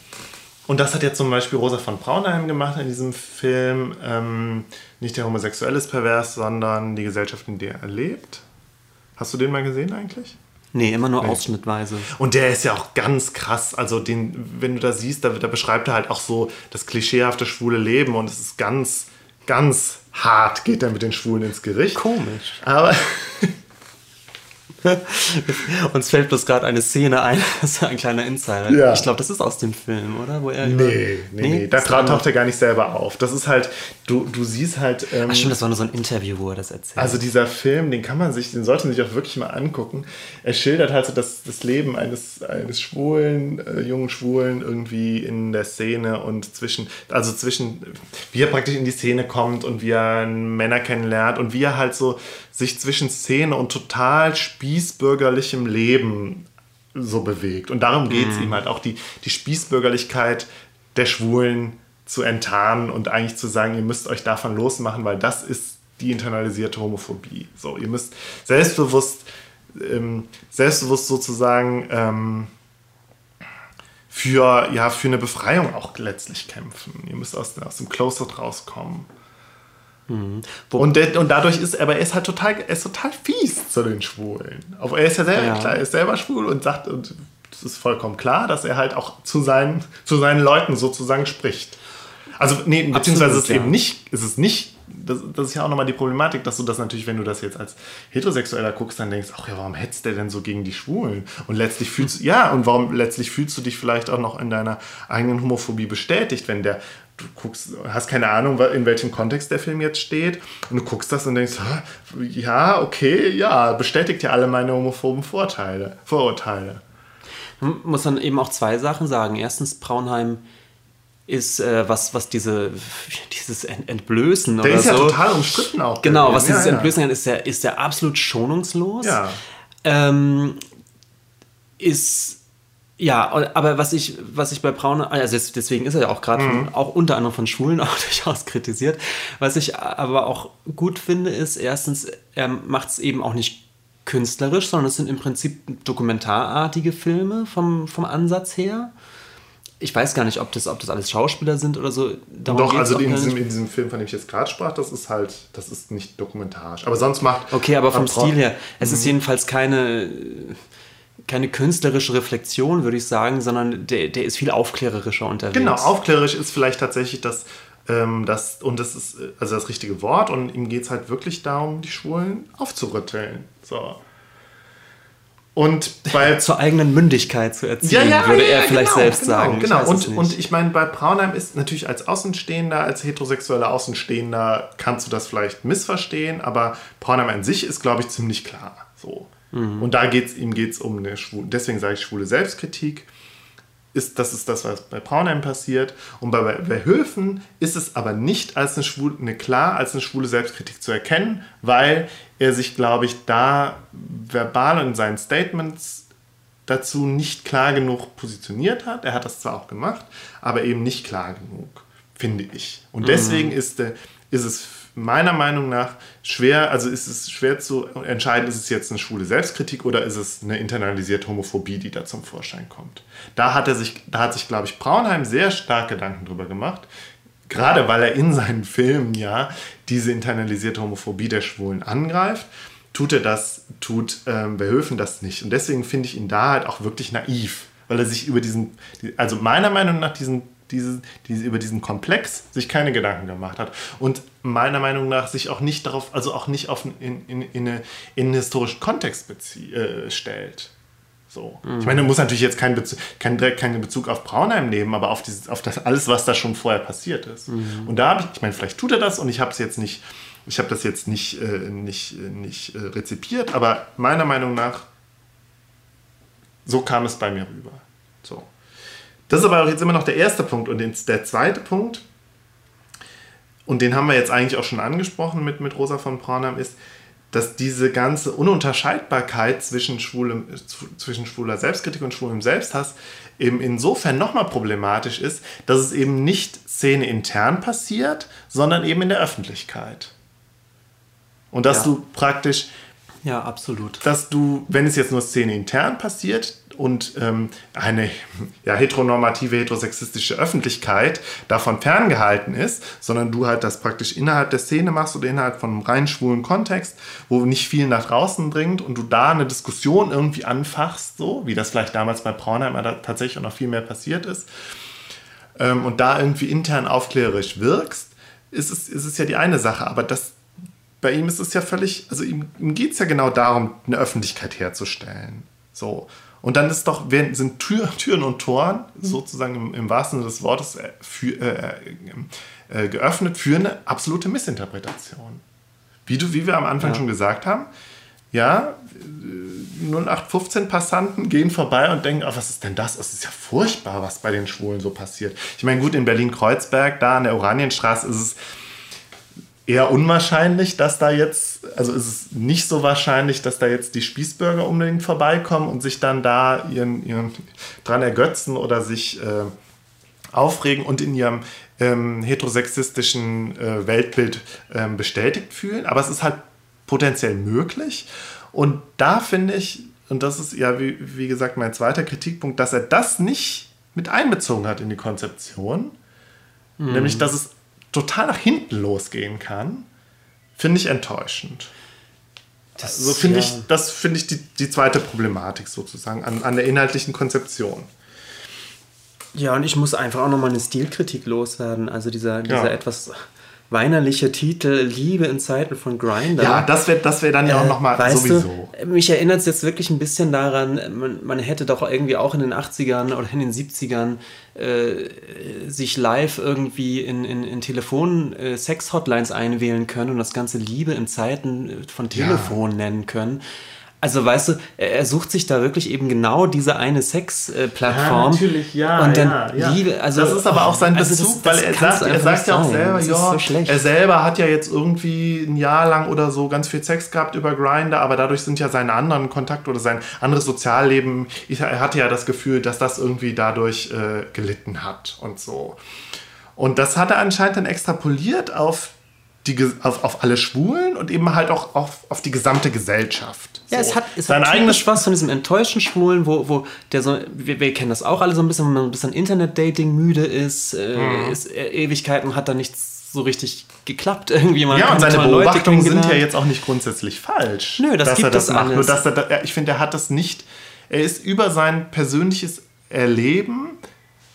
und das hat jetzt zum Beispiel Rosa von Braunheim gemacht in diesem Film. Ähm, nicht der Homosexuelle ist pervers, sondern die Gesellschaft, in der er lebt. Hast du den mal gesehen eigentlich? Nee, immer nur nee. ausschnittweise. Und der ist ja auch ganz krass. Also, den, wenn du da siehst, da, da beschreibt er halt auch so das klischeehafte schwule Leben und es ist ganz, ganz hart, geht er mit den Schwulen ins Gericht. Komisch. Aber Uns fällt bloß gerade eine Szene ein, das ist ein kleiner Insider. Ja. Ich glaube, das ist aus dem Film, oder? Wo er nee, nee, nee, nee. Da taucht er gar nicht selber auf. Das ist halt, du, du siehst halt. Ähm, Ach stimmt, das war nur so ein Interview, wo er das erzählt. Also dieser Film, den kann man sich, den sollte man sich auch wirklich mal angucken. Er schildert halt so das, das Leben eines, eines schwulen, äh, jungen Schwulen irgendwie in der Szene und zwischen, also zwischen, wie er praktisch in die Szene kommt und wie er Männer kennenlernt und wie er halt so sich zwischen Szene und total spießbürgerlichem Leben so bewegt. Und darum geht es mhm. ihm halt auch, die, die Spießbürgerlichkeit der Schwulen zu enttarnen und eigentlich zu sagen, ihr müsst euch davon losmachen, weil das ist die internalisierte Homophobie. So, ihr müsst selbstbewusst, ähm, selbstbewusst sozusagen ähm, für, ja, für eine Befreiung auch letztlich kämpfen. Ihr müsst aus, aus dem Closet rauskommen. Mhm. Und, und dadurch ist, aber er ist halt total, er ist total fies zu den Schwulen. Aber er ist ja selber, ja. Klar, er ist selber schwul und sagt, und es ist vollkommen klar, dass er halt auch zu seinen, zu seinen Leuten sozusagen spricht. Also, nee, beziehungsweise Absolut, ist es ja. eben nicht, ist es nicht, das, das ist ja auch nochmal die Problematik, dass du das natürlich, wenn du das jetzt als Heterosexueller guckst, dann denkst, ach ja, warum hetzt der denn so gegen die Schwulen? Und letztlich fühlst du, ja, und warum letztlich fühlst du dich vielleicht auch noch in deiner eigenen Homophobie bestätigt, wenn der du guckst, hast keine Ahnung, in welchem Kontext der Film jetzt steht und du guckst das und denkst, ja, okay, ja, bestätigt ja alle meine homophoben Vorteile, Vorurteile. Man muss dann eben auch zwei Sachen sagen. Erstens, Braunheim ist, äh, was, was diese, dieses Entblößen der oder so. Der ist ja total umstritten auch. Genau, was dieses ja, Entblößen ja. ist, der, ist der absolut schonungslos. Ja. Ähm, ist ja, aber was ich, was ich bei Braun, also deswegen ist er ja auch gerade mhm. auch unter anderem von Schulen auch durchaus kritisiert. Was ich aber auch gut finde, ist erstens, er macht es eben auch nicht künstlerisch, sondern es sind im Prinzip dokumentarartige Filme vom, vom Ansatz her. Ich weiß gar nicht, ob das, ob das alles Schauspieler sind oder so. Darum Doch, also in diesem, in diesem, Film, von dem ich jetzt gerade sprach, das ist halt, das ist nicht dokumentarisch. Aber sonst macht. Okay, aber vom Stil her, es ist mhm. jedenfalls keine keine künstlerische Reflexion, würde ich sagen, sondern der, der ist viel aufklärerischer unterwegs. Genau, aufklärerisch ist vielleicht tatsächlich das, ähm, das und das ist äh, also das richtige Wort und ihm geht es halt wirklich darum, die Schwulen aufzurütteln. So. Und bei zur eigenen Mündigkeit zu erzielen, ja, ja, würde er vielleicht genau, selbst genau, sagen. Genau, und, und ich meine, bei Braunheim ist natürlich als Außenstehender, als heterosexueller Außenstehender, kannst du das vielleicht missverstehen, aber Braunheim an sich ist, glaube ich, ziemlich klar. So. Mhm. Und da geht es ihm geht's um eine schwule, deswegen sage ich schwule Selbstkritik. Ist, das ist das, was bei Braunheim passiert. Und bei, bei Höfen ist es aber nicht als eine, schwule, eine klar als eine schwule Selbstkritik zu erkennen, weil er sich, glaube ich, da verbal in seinen Statements dazu nicht klar genug positioniert hat. Er hat das zwar auch gemacht, aber eben nicht klar genug, finde ich. Und deswegen mhm. ist, ist es meiner Meinung nach schwer, also ist es schwer zu entscheiden, ist es jetzt eine schwule Selbstkritik oder ist es eine internalisierte Homophobie, die da zum Vorschein kommt. Da hat er sich, da hat sich, glaube ich, Braunheim sehr stark Gedanken drüber gemacht. Gerade weil er in seinen Filmen ja diese internalisierte Homophobie der Schwulen angreift, tut er das, tut ähm, Verhöfen das nicht. Und deswegen finde ich ihn da halt auch wirklich naiv, weil er sich über diesen, also meiner Meinung nach diesen diese, diese, über diesen Komplex sich keine Gedanken gemacht hat und meiner Meinung nach sich auch nicht darauf, also auch nicht auf, in, in, in, eine, in einen historischen Kontext äh, stellt. So. Mhm. Ich meine, du musst natürlich jetzt keinen Bezug, keinen, direkt keinen Bezug auf Braunheim nehmen, aber auf, dieses, auf das alles, was da schon vorher passiert ist. Mhm. Und da habe ich, ich meine, vielleicht tut er das und ich habe es jetzt nicht, ich habe das jetzt nicht, äh, nicht, äh, nicht äh, rezipiert, aber meiner Meinung nach, so kam es bei mir rüber. So. Das ist aber auch jetzt immer noch der erste Punkt. Und der zweite Punkt, und den haben wir jetzt eigentlich auch schon angesprochen mit, mit Rosa von Braunheim, ist, dass diese ganze Ununterscheidbarkeit zwischen, schwulem, zwischen schwuler Selbstkritik und schwulem Selbsthass eben insofern nochmal problematisch ist, dass es eben nicht Szene intern passiert, sondern eben in der Öffentlichkeit. Und dass ja. du praktisch Ja, absolut. Dass du, wenn es jetzt nur Szene intern passiert und ähm, eine ja, heteronormative, heterosexistische Öffentlichkeit davon ferngehalten ist, sondern du halt das praktisch innerhalb der Szene machst oder innerhalb von einem rein schwulen Kontext, wo nicht viel nach draußen dringt und du da eine Diskussion irgendwie anfachst, so wie das vielleicht damals bei Braunheim tatsächlich auch noch viel mehr passiert ist, ähm, und da irgendwie intern aufklärerisch wirkst, ist es, ist es ja die eine Sache, aber das bei ihm ist es ja völlig, also ihm, ihm geht es ja genau darum, eine Öffentlichkeit herzustellen. So. Und dann ist doch, sind Tür, Türen und Toren sozusagen im, im wahrsten Sinne des Wortes äh, für, äh, äh, geöffnet für eine absolute Missinterpretation. Wie, du, wie wir am Anfang ja. schon gesagt haben, ja, 0815 Passanten gehen vorbei und denken, oh, was ist denn das? Es ist ja furchtbar, was bei den Schwulen so passiert. Ich meine, gut, in Berlin-Kreuzberg, da an der Oranienstraße ist es eher unwahrscheinlich, dass da jetzt, also ist es nicht so wahrscheinlich, dass da jetzt die Spießbürger unbedingt vorbeikommen und sich dann da ihren, ihren dran ergötzen oder sich äh, aufregen und in ihrem ähm, heterosexistischen äh, Weltbild ähm, bestätigt fühlen. Aber es ist halt potenziell möglich. Und da finde ich, und das ist ja, wie, wie gesagt, mein zweiter Kritikpunkt, dass er das nicht mit einbezogen hat in die Konzeption. Mhm. Nämlich, dass es total nach hinten losgehen kann, finde ich enttäuschend. Das also finde ja. ich, das finde ich die, die zweite Problematik sozusagen an, an der inhaltlichen Konzeption. Ja, und ich muss einfach auch nochmal eine Stilkritik loswerden. Also dieser, dieser ja. etwas weinerliche Titel Liebe in Zeiten von Grinder. Ja, das wäre das wär dann ja auch äh, nochmal sowieso. Du, mich erinnert es jetzt wirklich ein bisschen daran, man, man, hätte doch irgendwie auch in den 80ern oder in den 70ern äh, sich live irgendwie in, in, in Telefon-Sex-Hotlines äh, einwählen können und das Ganze Liebe in Zeiten von Telefon ja. nennen können. Also weißt du, er sucht sich da wirklich eben genau diese eine Sex-Plattform. Ja, natürlich, ja. Und dann ja, ja. Liebe, also, das ist aber auch sein also Bezug, das, das weil er sagt, er sagt ja auch selber, ja, so er selber hat ja jetzt irgendwie ein Jahr lang oder so ganz viel Sex gehabt über Grinder, aber dadurch sind ja seine anderen Kontakte oder sein anderes Sozialleben, er hatte ja das Gefühl, dass das irgendwie dadurch äh, gelitten hat und so. Und das hat er anscheinend dann extrapoliert auf die, auf, auf alle Schwulen und eben halt auch auf, auf die gesamte Gesellschaft. Ja, so. es hat, es Sein hat eigenes was von diesem enttäuschten Schwulen, wo, wo der so, wir, wir, kennen das auch alle so ein bisschen, wenn man ein bisschen Internet-Dating müde ist, äh, mhm. ist äh, Ewigkeiten hat da nichts so richtig geklappt irgendwie. Man ja, und seine Beobachtungen sind ja jetzt auch nicht grundsätzlich falsch. Nö, das dass gibt er das macht. alles. Nur, dass er, ich finde, er hat das nicht, er ist über sein persönliches Erleben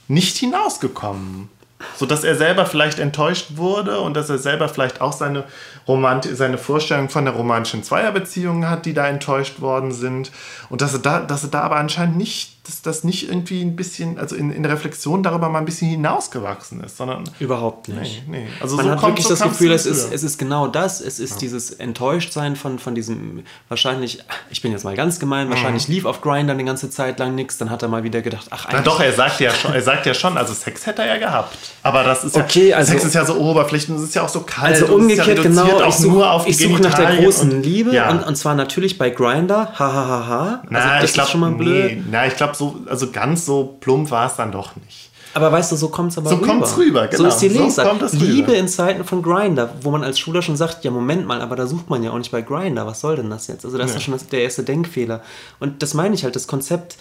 nicht hinausgekommen so dass er selber vielleicht enttäuscht wurde und dass er selber vielleicht auch seine, Romant seine Vorstellung von der romantischen Zweierbeziehung hat, die da enttäuscht worden sind. Und dass er da, dass er da aber anscheinend nicht dass das nicht irgendwie ein bisschen, also in, in der Reflexion darüber mal ein bisschen hinausgewachsen ist, sondern. Überhaupt nicht. Nee, nee. Also Man so hat kommt, wirklich so das Gefühl, es ist, es ist genau das. Es ist ja. dieses Enttäuschtsein von, von diesem, wahrscheinlich, ich bin jetzt mal ganz gemein, wahrscheinlich mhm. lief auf Grindr eine ganze Zeit lang nichts, dann hat er mal wieder gedacht, ach eigentlich. Na doch, er sagt ja schon, er sagt ja schon, also Sex hätte er ja gehabt. Aber das ist okay, ja, also, Sex ist ja so oberflächlich und es ist ja auch so kalt. Also umgekehrt, ja genau, auch ich suche such nach der großen Liebe ja. und, und zwar natürlich bei Grindr, hahaha. Also na, das ich glaube schon mal blöd. Nee, na, ich glaube so, also ganz so plump war es dann doch nicht. Aber weißt du, so kommt es aber so rüber. So kommt es rüber, genau. So ist die Leser. So Liebe in Zeiten von Grinder, wo man als Schüler schon sagt, ja Moment mal, aber da sucht man ja auch nicht bei Grinder. Was soll denn das jetzt? Also das ja. ist schon der erste Denkfehler. Und das meine ich halt, das Konzept,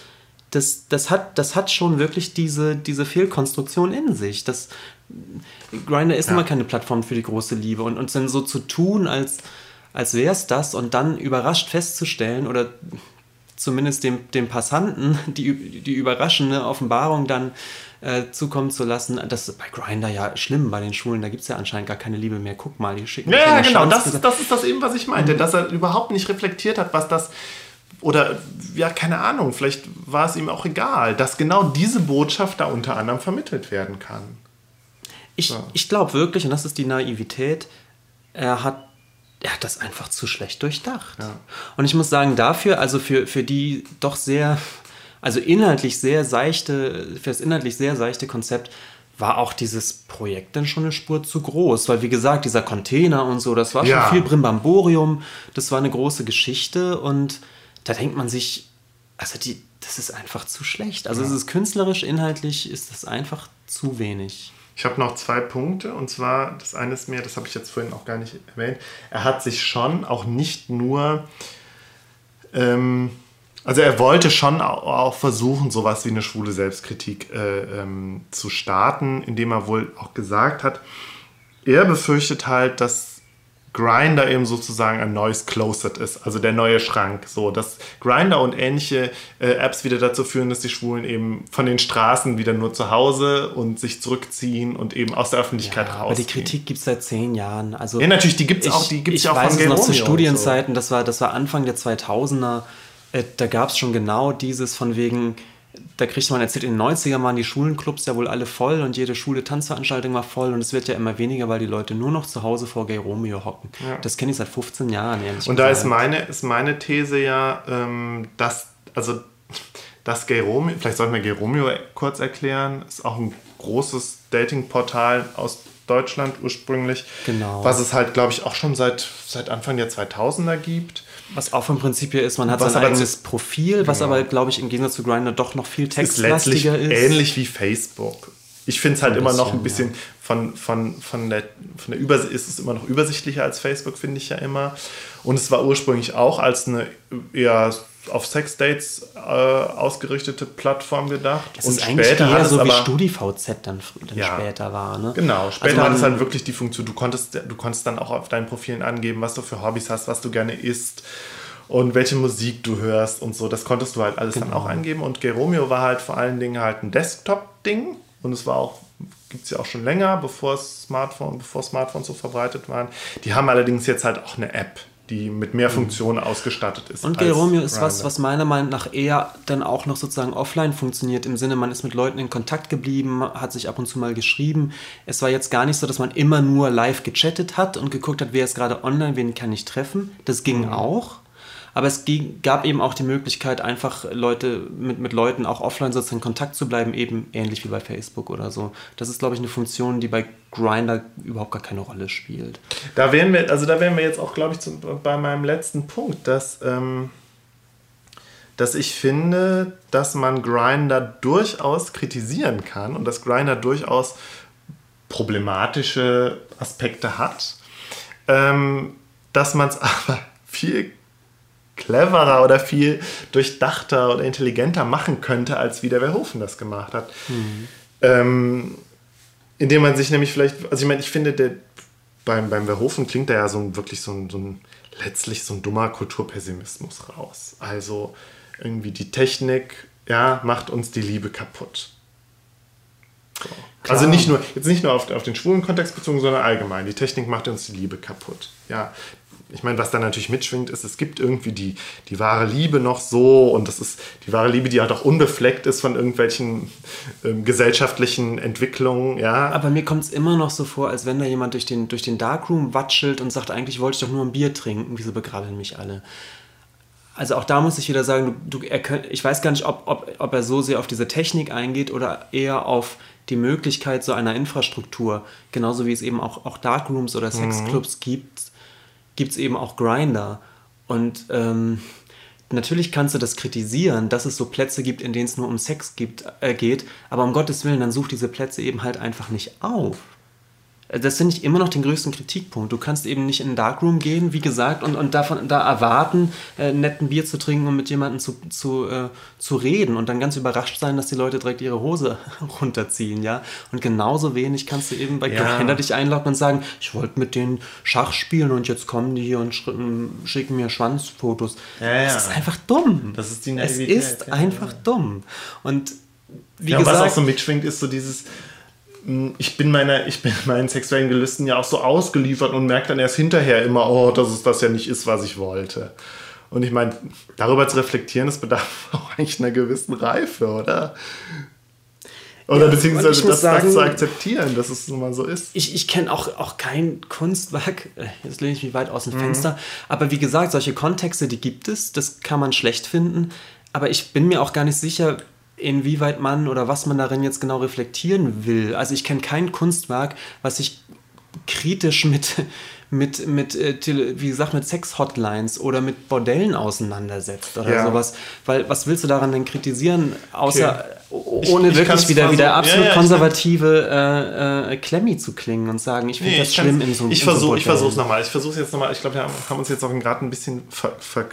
das, das, hat, das hat schon wirklich diese, diese Fehlkonstruktion in sich. Das, Grinder ist ja. immer keine Plattform für die große Liebe. Und, und dann so zu tun, als, als wäre es das und dann überrascht festzustellen oder zumindest dem, dem Passanten die, die überraschende Offenbarung dann äh, zukommen zu lassen. Das ist bei Grinder ja schlimm, bei den Schulen, da gibt es ja anscheinend gar keine Liebe mehr. Guck mal, die schicken Ja, ja genau, das ist, das ist das eben, was ich meinte, mhm. dass er überhaupt nicht reflektiert hat, was das oder ja, keine Ahnung, vielleicht war es ihm auch egal, dass genau diese Botschaft da unter anderem vermittelt werden kann. Ich, so. ich glaube wirklich, und das ist die Naivität, er hat er hat das einfach zu schlecht durchdacht. Ja. Und ich muss sagen, dafür, also für, für die doch sehr, also inhaltlich sehr seichte, für das inhaltlich sehr seichte Konzept, war auch dieses Projekt dann schon eine Spur zu groß. Weil, wie gesagt, dieser Container und so, das war ja. schon viel Brimbamborium, das war eine große Geschichte und da denkt man sich, also die, das ist einfach zu schlecht. Also ja. es ist künstlerisch, inhaltlich ist das einfach zu wenig. Ich habe noch zwei Punkte und zwar das eine ist mir, das habe ich jetzt vorhin auch gar nicht erwähnt, er hat sich schon auch nicht nur ähm, also er wollte schon auch versuchen, sowas wie eine schwule Selbstkritik äh, ähm, zu starten, indem er wohl auch gesagt hat, er befürchtet halt, dass Grinder eben sozusagen ein neues Closet ist, also der neue Schrank. So, dass Grinder und ähnliche äh, Apps wieder dazu führen, dass die Schwulen eben von den Straßen wieder nur zu Hause und sich zurückziehen und eben aus der Öffentlichkeit ja, raus. Aber die Kritik gibt es seit zehn Jahren. Also ja, natürlich, die gibt es auch, die gibt's ich auch weiß von es noch zu Studienzeiten, so. das, war, das war Anfang der 2000er. Äh, da gab es schon genau dieses von wegen da kriegt man erzählt, in den 90ern waren die Schulenclubs ja wohl alle voll und jede Schule Tanzveranstaltung war voll und es wird ja immer weniger, weil die Leute nur noch zu Hause vor Gay Romeo hocken. Ja. Das kenne ich seit 15 Jahren, ehrlich Und da ist meine, ist meine These ja, ähm, dass, also, das Gay Romeo, vielleicht sollten wir Gay Romeo kurz erklären, ist auch ein großes Datingportal aus Deutschland ursprünglich. Genau. Was es halt, glaube ich, auch schon seit, seit Anfang der 2000er gibt. Was auch vom Prinzip her ist, man hat was sein eigenes Profil, was genau. aber, glaube ich, im Gegensatz zu Grindr doch noch viel textlastiger ist. ist. Ähnlich wie Facebook. Ich finde es halt ein immer bisschen, noch ein bisschen ja. von, von, von der, von der Übersicht, ist es immer noch übersichtlicher als Facebook, finde ich ja immer. Und es war ursprünglich auch als eine eher auf Sexdates äh, ausgerichtete Plattform gedacht. Das und ist eigentlich später eher so wie StudiVZ dann, dann ja, später war. Ne? Genau, später also hat es halt wirklich die Funktion, du konntest, du konntest dann auch auf deinen Profilen angeben, was du für Hobbys hast, was du gerne isst und welche Musik du hörst und so. Das konntest du halt alles genau. dann auch angeben. Und Geromeo war halt vor allen Dingen halt ein Desktop-Ding und es war auch gibt es ja auch schon länger, bevor Smartphone, bevor Smartphones so verbreitet waren. Die haben allerdings jetzt halt auch eine App die mit mehr. Funktionen ausgestattet ist. Und Geromeo ist was, was meiner Meinung nach eher dann auch noch sozusagen offline funktioniert, im Sinne, man ist mit Leuten in Kontakt geblieben, hat sich ab und zu mal geschrieben. Es war jetzt gar nicht so, dass man immer nur live gechattet hat und geguckt hat, wer ist gerade online, wen kann ich treffen. Das ging mhm. auch. Aber es gab eben auch die Möglichkeit, einfach Leute mit, mit Leuten auch offline sozusagen in Kontakt zu bleiben, eben ähnlich wie bei Facebook oder so. Das ist, glaube ich, eine Funktion, die bei Grinder überhaupt gar keine Rolle spielt. Da wären wir, also da wären wir jetzt auch, glaube ich, zum, bei meinem letzten Punkt, dass, ähm, dass ich finde, dass man Grinder durchaus kritisieren kann und dass Grinder durchaus problematische Aspekte hat. Ähm, dass man es aber viel cleverer oder viel durchdachter oder intelligenter machen könnte, als wie der Verhoeven das gemacht hat. Mhm. Ähm, indem man sich nämlich vielleicht, also ich meine, ich finde, der, beim, beim Verhoeven klingt da ja so ein, wirklich so ein, so ein, letztlich so ein dummer Kulturpessimismus raus. Also irgendwie die Technik, ja, macht uns die Liebe kaputt. So. Also nicht nur, jetzt nicht nur auf, auf den schwulen Kontext bezogen, sondern allgemein. Die Technik macht uns die Liebe kaputt. Ja, ich meine, was da natürlich mitschwingt, ist, es gibt irgendwie die, die wahre Liebe noch so und das ist die wahre Liebe, die halt auch unbefleckt ist von irgendwelchen ähm, gesellschaftlichen Entwicklungen, ja. Aber mir kommt es immer noch so vor, als wenn da jemand durch den, durch den Darkroom watschelt und sagt, eigentlich wollte ich doch nur ein Bier trinken, wieso begrabbeln mich alle? Also auch da muss ich wieder sagen, du, du, er, ich weiß gar nicht, ob, ob, ob er so sehr auf diese Technik eingeht oder eher auf die Möglichkeit so einer Infrastruktur, genauso wie es eben auch, auch Darkrooms oder Sexclubs mhm. gibt, gibt es eben auch Grinder. Und ähm, natürlich kannst du das kritisieren, dass es so Plätze gibt, in denen es nur um Sex gibt, äh, geht, aber um Gottes Willen, dann such diese Plätze eben halt einfach nicht auf das finde ich immer noch den größten Kritikpunkt. Du kannst eben nicht in einen Darkroom gehen, wie gesagt, und, und davon da erwarten, äh, netten Bier zu trinken und mit jemandem zu, zu, äh, zu reden und dann ganz überrascht sein, dass die Leute direkt ihre Hose runterziehen, ja. Und genauso wenig kannst du eben bei ja. Grindr dich einloggen und sagen, ich wollte mit denen Schach spielen und jetzt kommen die hier und schicken mir Schwanzfotos. Ja, ja. Das ist einfach dumm. Das ist die Naivität. Es ist einfach dumm. Und wie gesagt, was auch so mitschwingt, ist so dieses ich bin, meiner, ich bin meinen sexuellen Gelüsten ja auch so ausgeliefert und merke dann erst hinterher immer, oh, dass es das ja nicht ist, was ich wollte. Und ich meine, darüber zu reflektieren, das bedarf auch eigentlich einer gewissen Reife, oder? Oder ja, beziehungsweise das, sagen, das, zu akzeptieren, dass es nun mal so ist. Ich, ich kenne auch, auch kein Kunstwerk, äh, jetzt lehne ich mich weit aus dem mhm. Fenster, aber wie gesagt, solche Kontexte, die gibt es, das kann man schlecht finden, aber ich bin mir auch gar nicht sicher, inwieweit man oder was man darin jetzt genau reflektieren will. Also ich kenne kein Kunstwerk, was sich kritisch mit, mit, mit äh, wie gesagt, mit Sex-Hotlines oder mit Bordellen auseinandersetzt oder ja. sowas. Weil was willst du daran denn kritisieren, außer okay. ohne ich, wirklich wieder, wieder absolut ja, ja, konservative äh, äh, Klemmi zu klingen und sagen, ich finde nee, das schlimm in so einem Ich versuche ich versuche es nochmal. Ich versuche jetzt nochmal. Ich glaube, wir haben uns jetzt auch gerade ein bisschen ver, ver,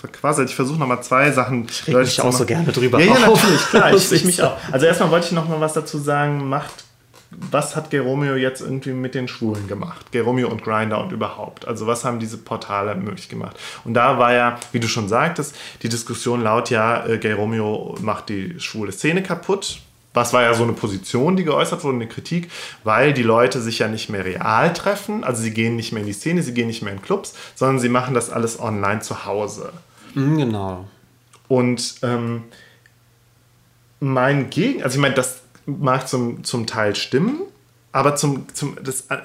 verquasselt. Ich versuche nochmal zwei Sachen. Ich reg mich auch so gerne drüber Ja, ja, natürlich, klar. ich, ich mich auch. Also erstmal wollte ich noch mal was dazu sagen. Macht was hat Geromeo jetzt irgendwie mit den Schwulen gemacht? Geromeo und Grinder und überhaupt. Also was haben diese Portale möglich gemacht? Und da war ja, wie du schon sagtest, die Diskussion laut ja, äh, Geromeo macht die schwule Szene kaputt. Was war ja so eine Position, die geäußert wurde, eine Kritik, weil die Leute sich ja nicht mehr real treffen. Also sie gehen nicht mehr in die Szene, sie gehen nicht mehr in Clubs, sondern sie machen das alles online zu Hause. Mhm, genau. Und ähm, mein Gegen, also ich meine, das mag zum, zum Teil stimmen, aber zum, zum, das, äh,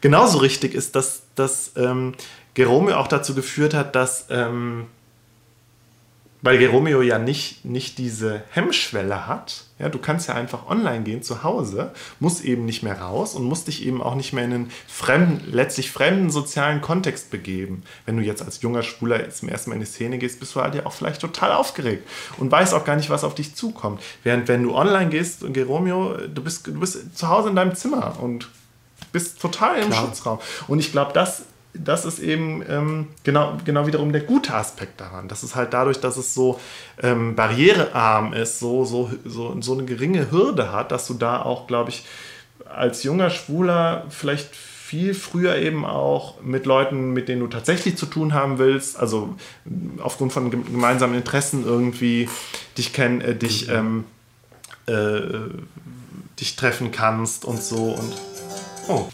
genauso richtig ist, dass, dass ähm, Gerome auch dazu geführt hat, dass ähm, weil Geromeo ja nicht, nicht diese Hemmschwelle hat. Ja, du kannst ja einfach online gehen zu Hause, musst eben nicht mehr raus und musst dich eben auch nicht mehr in einen fremden, letztlich fremden sozialen Kontext begeben. Wenn du jetzt als junger Schwuler zum ersten Mal in die Szene gehst, bist du halt ja auch vielleicht total aufgeregt und weißt auch gar nicht, was auf dich zukommt. Während wenn du online gehst und Geromeo, du bist, du bist zu Hause in deinem Zimmer und bist total im Klar. Schutzraum. Und ich glaube, das das ist eben ähm, genau, genau wiederum der gute Aspekt daran. Das ist halt dadurch, dass es so ähm, barrierearm ist, so, so, so, so eine geringe Hürde hat, dass du da auch, glaube ich, als junger Schwuler vielleicht viel früher eben auch mit Leuten, mit denen du tatsächlich zu tun haben willst, also aufgrund von gemeinsamen Interessen irgendwie dich kennen, äh, dich, mhm. ähm, äh, dich treffen kannst und so und oh.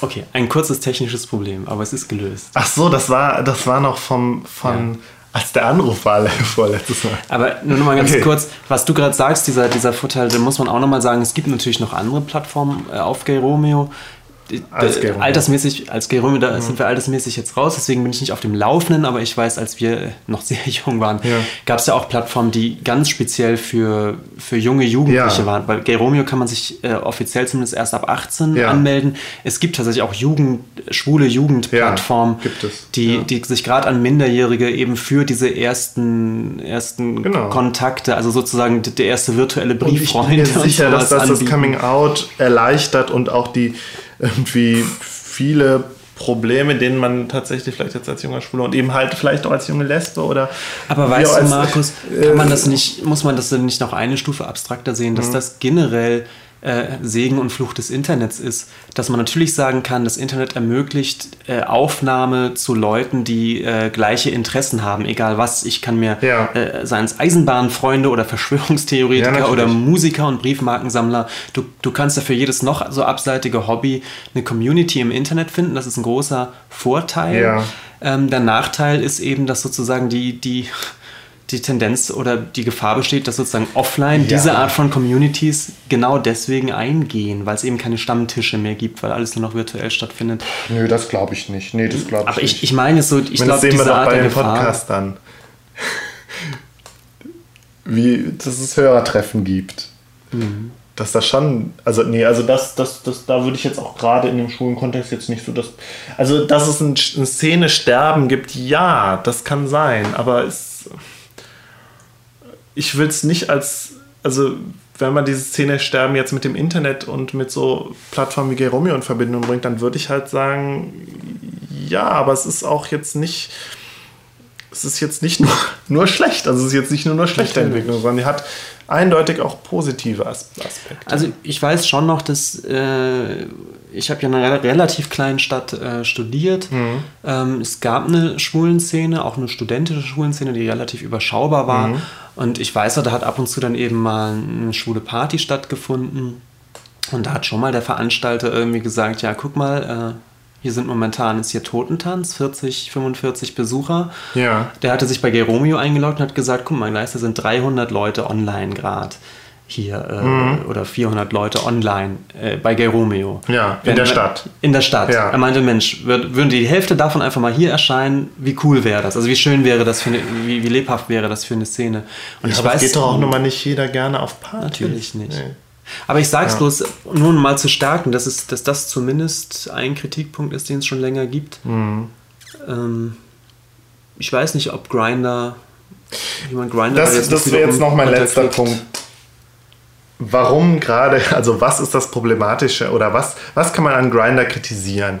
Okay, ein kurzes technisches Problem, aber es ist gelöst. Ach so, das war, das war noch vom, von, ja. als der Anruf war vorletztes Mal. Aber nur noch mal ganz okay. kurz, was du gerade sagst, dieser, dieser Vorteil, da muss man auch noch mal sagen, es gibt natürlich noch andere Plattformen äh, auf Gay Romeo, als Gerome. altersmäßig, als Gerome, da mhm. sind wir altersmäßig jetzt raus, deswegen bin ich nicht auf dem Laufenden, aber ich weiß, als wir noch sehr jung waren, ja. gab es ja auch Plattformen, die ganz speziell für, für junge Jugendliche ja. waren. Bei Geromeo kann man sich äh, offiziell zumindest erst ab 18 ja. anmelden. Es gibt tatsächlich auch Jugend, schwule Jugendplattformen, die, die sich gerade an Minderjährige eben für diese ersten, ersten genau. Kontakte, also sozusagen der erste virtuelle Brieffreund. Ich bin mir sicher, dass das anbieten. das Coming Out erleichtert und auch die irgendwie viele Probleme, denen man tatsächlich vielleicht jetzt als junger Schwuler und eben halt vielleicht auch als junge Lesbe oder. Aber weißt du, Markus, kann man das nicht, muss man das denn nicht noch eine Stufe abstrakter sehen, dass mhm. das generell äh, Segen und Fluch des Internets ist, dass man natürlich sagen kann, das Internet ermöglicht äh, Aufnahme zu Leuten, die äh, gleiche Interessen haben, egal was. Ich kann mir, ja. äh, seien es Eisenbahnfreunde oder Verschwörungstheoretiker ja, oder Musiker und Briefmarkensammler, du, du kannst ja für jedes noch so abseitige Hobby eine Community im Internet finden. Das ist ein großer Vorteil. Ja. Ähm, der Nachteil ist eben, dass sozusagen die, die die Tendenz oder die Gefahr besteht, dass sozusagen offline ja. diese Art von Communities genau deswegen eingehen, weil es eben keine Stammtische mehr gibt, weil alles nur noch virtuell stattfindet. Nö, das glaube ich nicht. Nee, das glaube ich Aber ich, ich meine es so, ich glaube, diese wir Art bei den Podcast dann. Wie, dass es Hörertreffen gibt. Mhm. Dass das schon, also nee, also das, das, das, da würde ich jetzt auch gerade in dem Schulenkontext jetzt nicht so das, also dass es ein, ein Szene-Sterben gibt, ja, das kann sein, aber es ich will es nicht als, also wenn man diese Szene sterben jetzt mit dem Internet und mit so Plattformen wie Geromeo in Verbindung bringt, dann würde ich halt sagen, ja, aber es ist auch jetzt nicht, es ist jetzt nicht nur, nur schlecht, also es ist jetzt nicht nur eine schlechte Entwicklung, sondern die hat eindeutig auch positive Aspekte. Also ich weiß schon noch, dass äh, ich habe ja in einer relativ kleinen Stadt äh, studiert. Mhm. Ähm, es gab eine Schwulenszene, auch eine studentische Schwulenszene, die relativ überschaubar war. Mhm. Und ich weiß, da hat ab und zu dann eben mal eine schwule Party stattgefunden. Und da hat schon mal der Veranstalter irgendwie gesagt, ja, guck mal, äh, hier sind momentan ist hier Totentanz, 40, 45 Besucher. Ja. Der hatte sich bei Geromeo eingeloggt und hat gesagt, guck mal, da sind 300 Leute online gerade hier äh, mhm. oder 400 Leute online äh, bei Geromeo. Ja, in Wenn, der Stadt. In der Stadt. Ja. Er meinte, Mensch, würd, würden die Hälfte davon einfach mal hier erscheinen, wie cool wäre das? Also wie schön wäre das, für eine, wie, wie lebhaft wäre das für eine Szene? Und ja, ich aber weiß, geht doch auch nochmal nicht jeder gerne auf Partys. Natürlich nicht. Nee. Aber ich sage es ja. bloß, nur um mal zu stärken, dass, es, dass das zumindest ein Kritikpunkt ist, den es schon länger gibt. Mhm. Ähm, ich weiß nicht, ob Grinder das das wäre jetzt noch mein letzter Punkt. Warum gerade, also was ist das Problematische oder was, was kann man an Grinder kritisieren?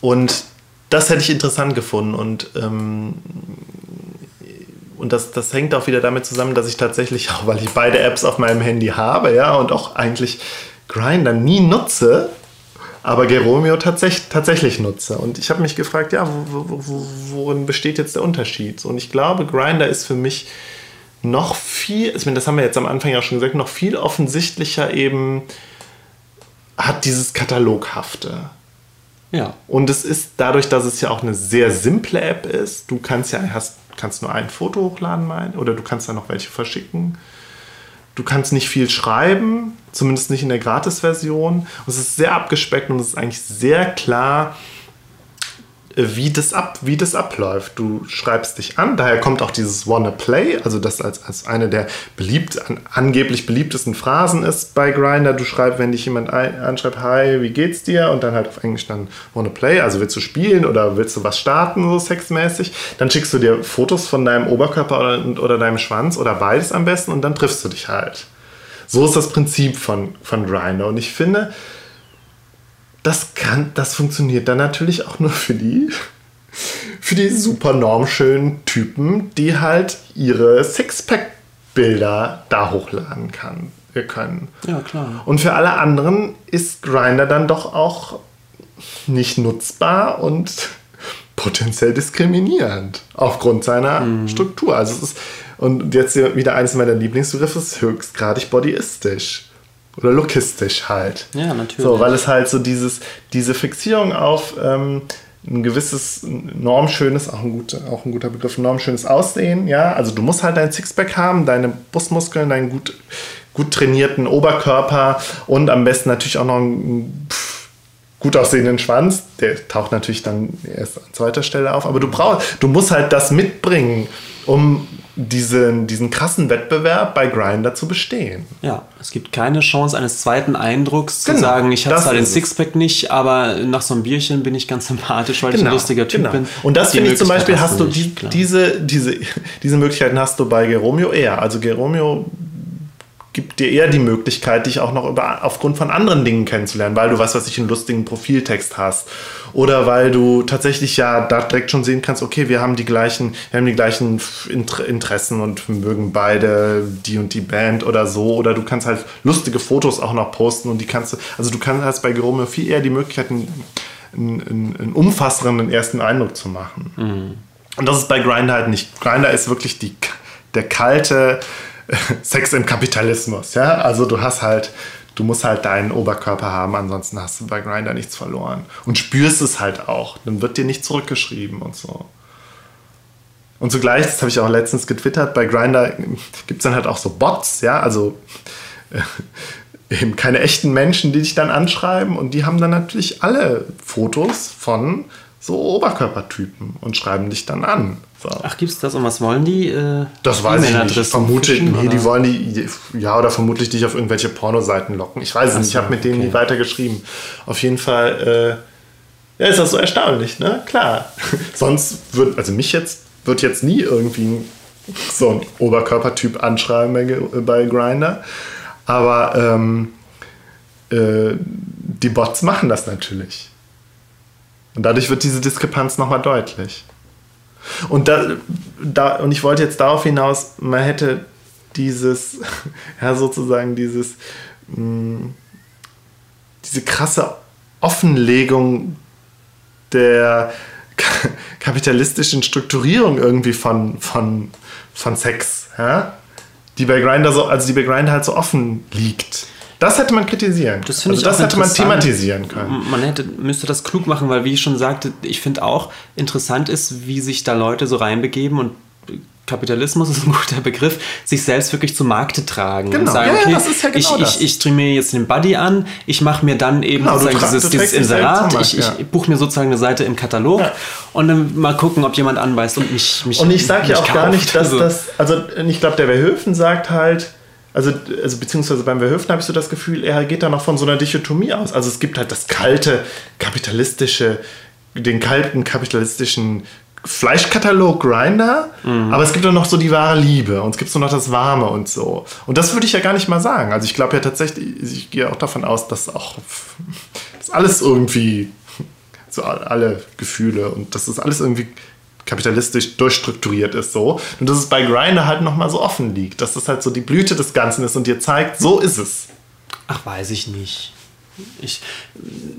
Und das hätte ich interessant gefunden und ähm, und das, das hängt auch wieder damit zusammen, dass ich tatsächlich, auch weil ich beide Apps auf meinem Handy habe, ja, und auch eigentlich Grindr nie nutze, aber Geromeo tatsächlich, tatsächlich nutze. Und ich habe mich gefragt, ja, wo, wo, worin besteht jetzt der Unterschied? Und ich glaube, Grindr ist für mich noch viel, ich meine, das haben wir jetzt am Anfang ja schon gesagt, noch viel offensichtlicher eben hat dieses Kataloghafte. Ja. Und es ist dadurch, dass es ja auch eine sehr simple App ist, du kannst ja, hast kannst nur ein Foto hochladen, mein, oder du kannst da noch welche verschicken. Du kannst nicht viel schreiben, zumindest nicht in der Gratis-Version. Es ist sehr abgespeckt und es ist eigentlich sehr klar, wie das, ab, wie das abläuft. Du schreibst dich an, daher kommt auch dieses Wanna Play, also das als, als eine der beliebt, an, angeblich beliebtesten Phrasen ist bei Grinder. Du schreibst, wenn dich jemand ein, anschreibt, hi, wie geht's dir? Und dann halt auf Englisch dann Wanna Play, also willst du spielen oder willst du was starten, so sexmäßig? Dann schickst du dir Fotos von deinem Oberkörper oder, oder deinem Schwanz oder beides am besten und dann triffst du dich halt. So ist das Prinzip von, von Grinder. Und ich finde, das kann, das funktioniert dann natürlich auch nur für die, für die super normschönen Typen, die halt ihre Sixpack-Bilder da hochladen kann, wir können. Ja, klar. Und für alle anderen ist Grinder dann doch auch nicht nutzbar und potenziell diskriminierend aufgrund seiner mhm. Struktur. Also es ist, und jetzt wieder eines meiner Lieblingsbegriffe ist höchstgradig bodyistisch oder lookistisch halt. Ja, natürlich. So, weil es halt so dieses, diese Fixierung auf ähm, ein gewisses normschönes, auch ein, guter, auch ein guter Begriff, normschönes Aussehen, ja. Also du musst halt dein Sixpack haben, deine Brustmuskeln, deinen gut, gut trainierten Oberkörper und am besten natürlich auch noch einen pff, gut aussehenden Schwanz. Der taucht natürlich dann erst an zweiter Stelle auf, aber du brauchst, du musst halt das mitbringen, um diesen, diesen krassen Wettbewerb bei Grinder zu bestehen. Ja, es gibt keine Chance eines zweiten Eindrucks zu genau, sagen, ich habe zwar den Sixpack nicht, aber nach so einem Bierchen bin ich ganz sympathisch, weil genau, ich ein genau, lustiger Typ genau. bin. Und das finde ich zum Beispiel, hast du die, diese, diese, diese Möglichkeiten hast du bei Geromeo eher. Also Geromeo gibt dir eher die Möglichkeit, dich auch noch über, aufgrund von anderen Dingen kennenzulernen, weil du was, was ich einen lustigen Profiltext hast oder weil du tatsächlich ja da direkt schon sehen kannst, okay, wir haben die gleichen, wir haben die gleichen Interessen und mögen beide die und die Band oder so oder du kannst halt lustige Fotos auch noch posten und die kannst du, also du kannst hast bei Gerome viel eher die Möglichkeit, einen, einen, einen umfassenden ersten Eindruck zu machen. Mhm. Und das ist bei Grindr halt nicht. Grindr ist wirklich die, der kalte, Sex im Kapitalismus, ja. Also du hast halt, du musst halt deinen Oberkörper haben, ansonsten hast du bei Grinder nichts verloren. Und spürst es halt auch. Dann wird dir nicht zurückgeschrieben und so. Und zugleich, das habe ich auch letztens getwittert, bei Grinder gibt es dann halt auch so Bots, ja, also äh, eben keine echten Menschen, die dich dann anschreiben und die haben dann natürlich alle Fotos von so Oberkörpertypen und schreiben dich dann an. So. Ach, gibt's das und was wollen die? Äh, das weiß ich nicht. Ich vermute, nee, die wollen die, ja, oder vermutlich dich auf irgendwelche Pornoseiten locken. Ich weiß es nicht, ich habe mit denen okay. nie weiter geschrieben. Auf jeden Fall, äh, ja, ist das so erstaunlich, ne? Klar. Sonst wird, also mich jetzt, wird jetzt nie irgendwie so ein Oberkörpertyp anschreiben bei, bei Grinder. Aber ähm, äh, die Bots machen das natürlich. Und dadurch wird diese Diskrepanz nochmal deutlich. Und, da, da, und ich wollte jetzt darauf hinaus, man hätte dieses, ja, sozusagen dieses, mh, mm, diese krasse Offenlegung der kapitalistischen Strukturierung irgendwie von, von, von Sex, ja? die bei Grindr so, also die bei Grindr halt so offen liegt. Das hätte man kritisieren Das, also das hätte man thematisieren können. Man hätte, müsste das klug machen, weil wie ich schon sagte, ich finde auch interessant ist, wie sich da Leute so reinbegeben und Kapitalismus ist ein guter Begriff, sich selbst wirklich zu Markte tragen genau. und sagen, ja, okay, ja, ja genau ich, ich, ich streame mir jetzt den Buddy an, ich mache mir dann eben genau, sozusagen dieses, dieses Inserat, Markt, ich, ich buche mir sozusagen eine Seite im Katalog und dann mal gucken, ob jemand anbeißt und mich, mich Und ich sage ja auch gar nicht, dass also das, also ich glaube, der Verhöfen sagt halt, also, also beziehungsweise beim Verhöfen habe ich so das Gefühl, er geht da noch von so einer Dichotomie aus. Also es gibt halt das kalte, kapitalistische, den kalten, kapitalistischen Fleischkatalog Grinder, mhm. aber es gibt auch noch so die wahre Liebe und es gibt so noch das Warme und so. Und das würde ich ja gar nicht mal sagen. Also ich glaube ja tatsächlich, ich gehe auch davon aus, dass auch dass alles irgendwie, so alle Gefühle und dass das alles irgendwie kapitalistisch durchstrukturiert ist so. Und dass es bei Grinder halt nochmal so offen liegt, dass das halt so die Blüte des Ganzen ist und dir zeigt, so ist es. Ach, weiß ich nicht. Ich,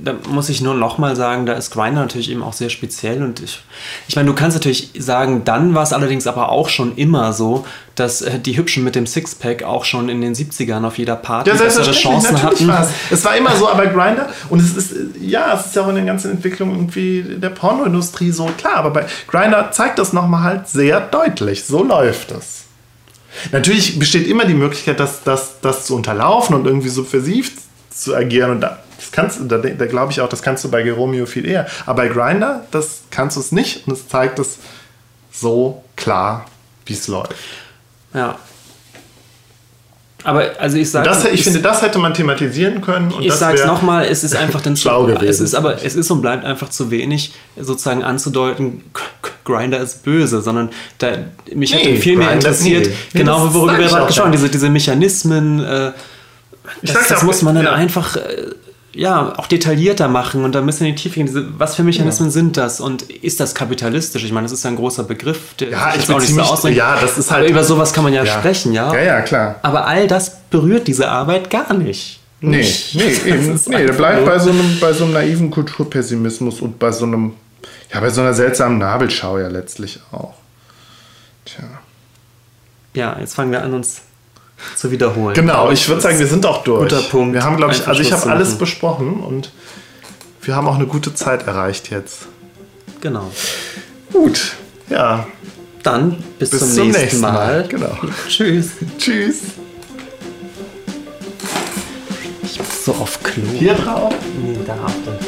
da muss ich nur noch mal sagen, da ist Grinder natürlich eben auch sehr speziell und ich, ich meine, du kannst natürlich sagen, dann war es allerdings aber auch schon immer so, dass äh, die Hübschen mit dem Sixpack auch schon in den 70ern auf jeder Party ja, bessere Chancen hatten. War's. Es war immer so, aber Grinder und es ist ja, es ist ja auch in der ganzen Entwicklung irgendwie der Pornoindustrie so klar, aber bei Grinder zeigt das noch mal halt sehr deutlich. So läuft es. Natürlich besteht immer die Möglichkeit, das, das, das zu unterlaufen und irgendwie subversiv zu agieren. Und da, das kannst, da, da glaube ich auch, das kannst du bei Geromeo viel eher. Aber bei Grinder, das kannst du es nicht und es zeigt es so klar, wie es läuft. Ja. Aber also ich sage, ich finde, das hätte man thematisieren können. ich sage es nochmal, es ist einfach dann schlau gewesen. Es ist aber es ist und bleibt einfach zu wenig, sozusagen anzudeuten, Grinder ist böse, sondern da, mich nee, hätte viel mehr interessiert, nee. genau worüber wir gerade gesprochen haben, diese, diese Mechanismen. Äh, das, das muss man dann ja. einfach äh, ja, auch detaillierter machen und da müssen wir in die Tiefe gehen. Was für Mechanismen ja. sind das und ist das kapitalistisch? Ich meine, das ist ja ein großer Begriff, der ja, ich auch nicht so ausdrücken. Ja, das ist halt. Aber über sowas kann man ja, ja, sprechen, ja. Ja, ja, klar. Aber all das berührt diese Arbeit gar nicht. Nee, nee, eben. nee, der bleibt bei so, einem, bei so einem naiven Kulturpessimismus und bei so einem, ja, bei so einer seltsamen Nabelschau ja letztlich auch. Tja. Ja, jetzt fangen wir an, uns zu wiederholen. Genau, ich würde sagen, wir sind auch durch. Guter Punkt. Wir haben, glaube ich, also ich habe alles besprochen und wir haben auch eine gute Zeit erreicht jetzt. Genau. Gut, ja. Dann bis, bis zum, zum, nächsten, nächsten Mal. Mal. Genau. Tschüss. Tschüss. Ich muss so auf Klo. Hier drauf? Nee, da auf der. Ja.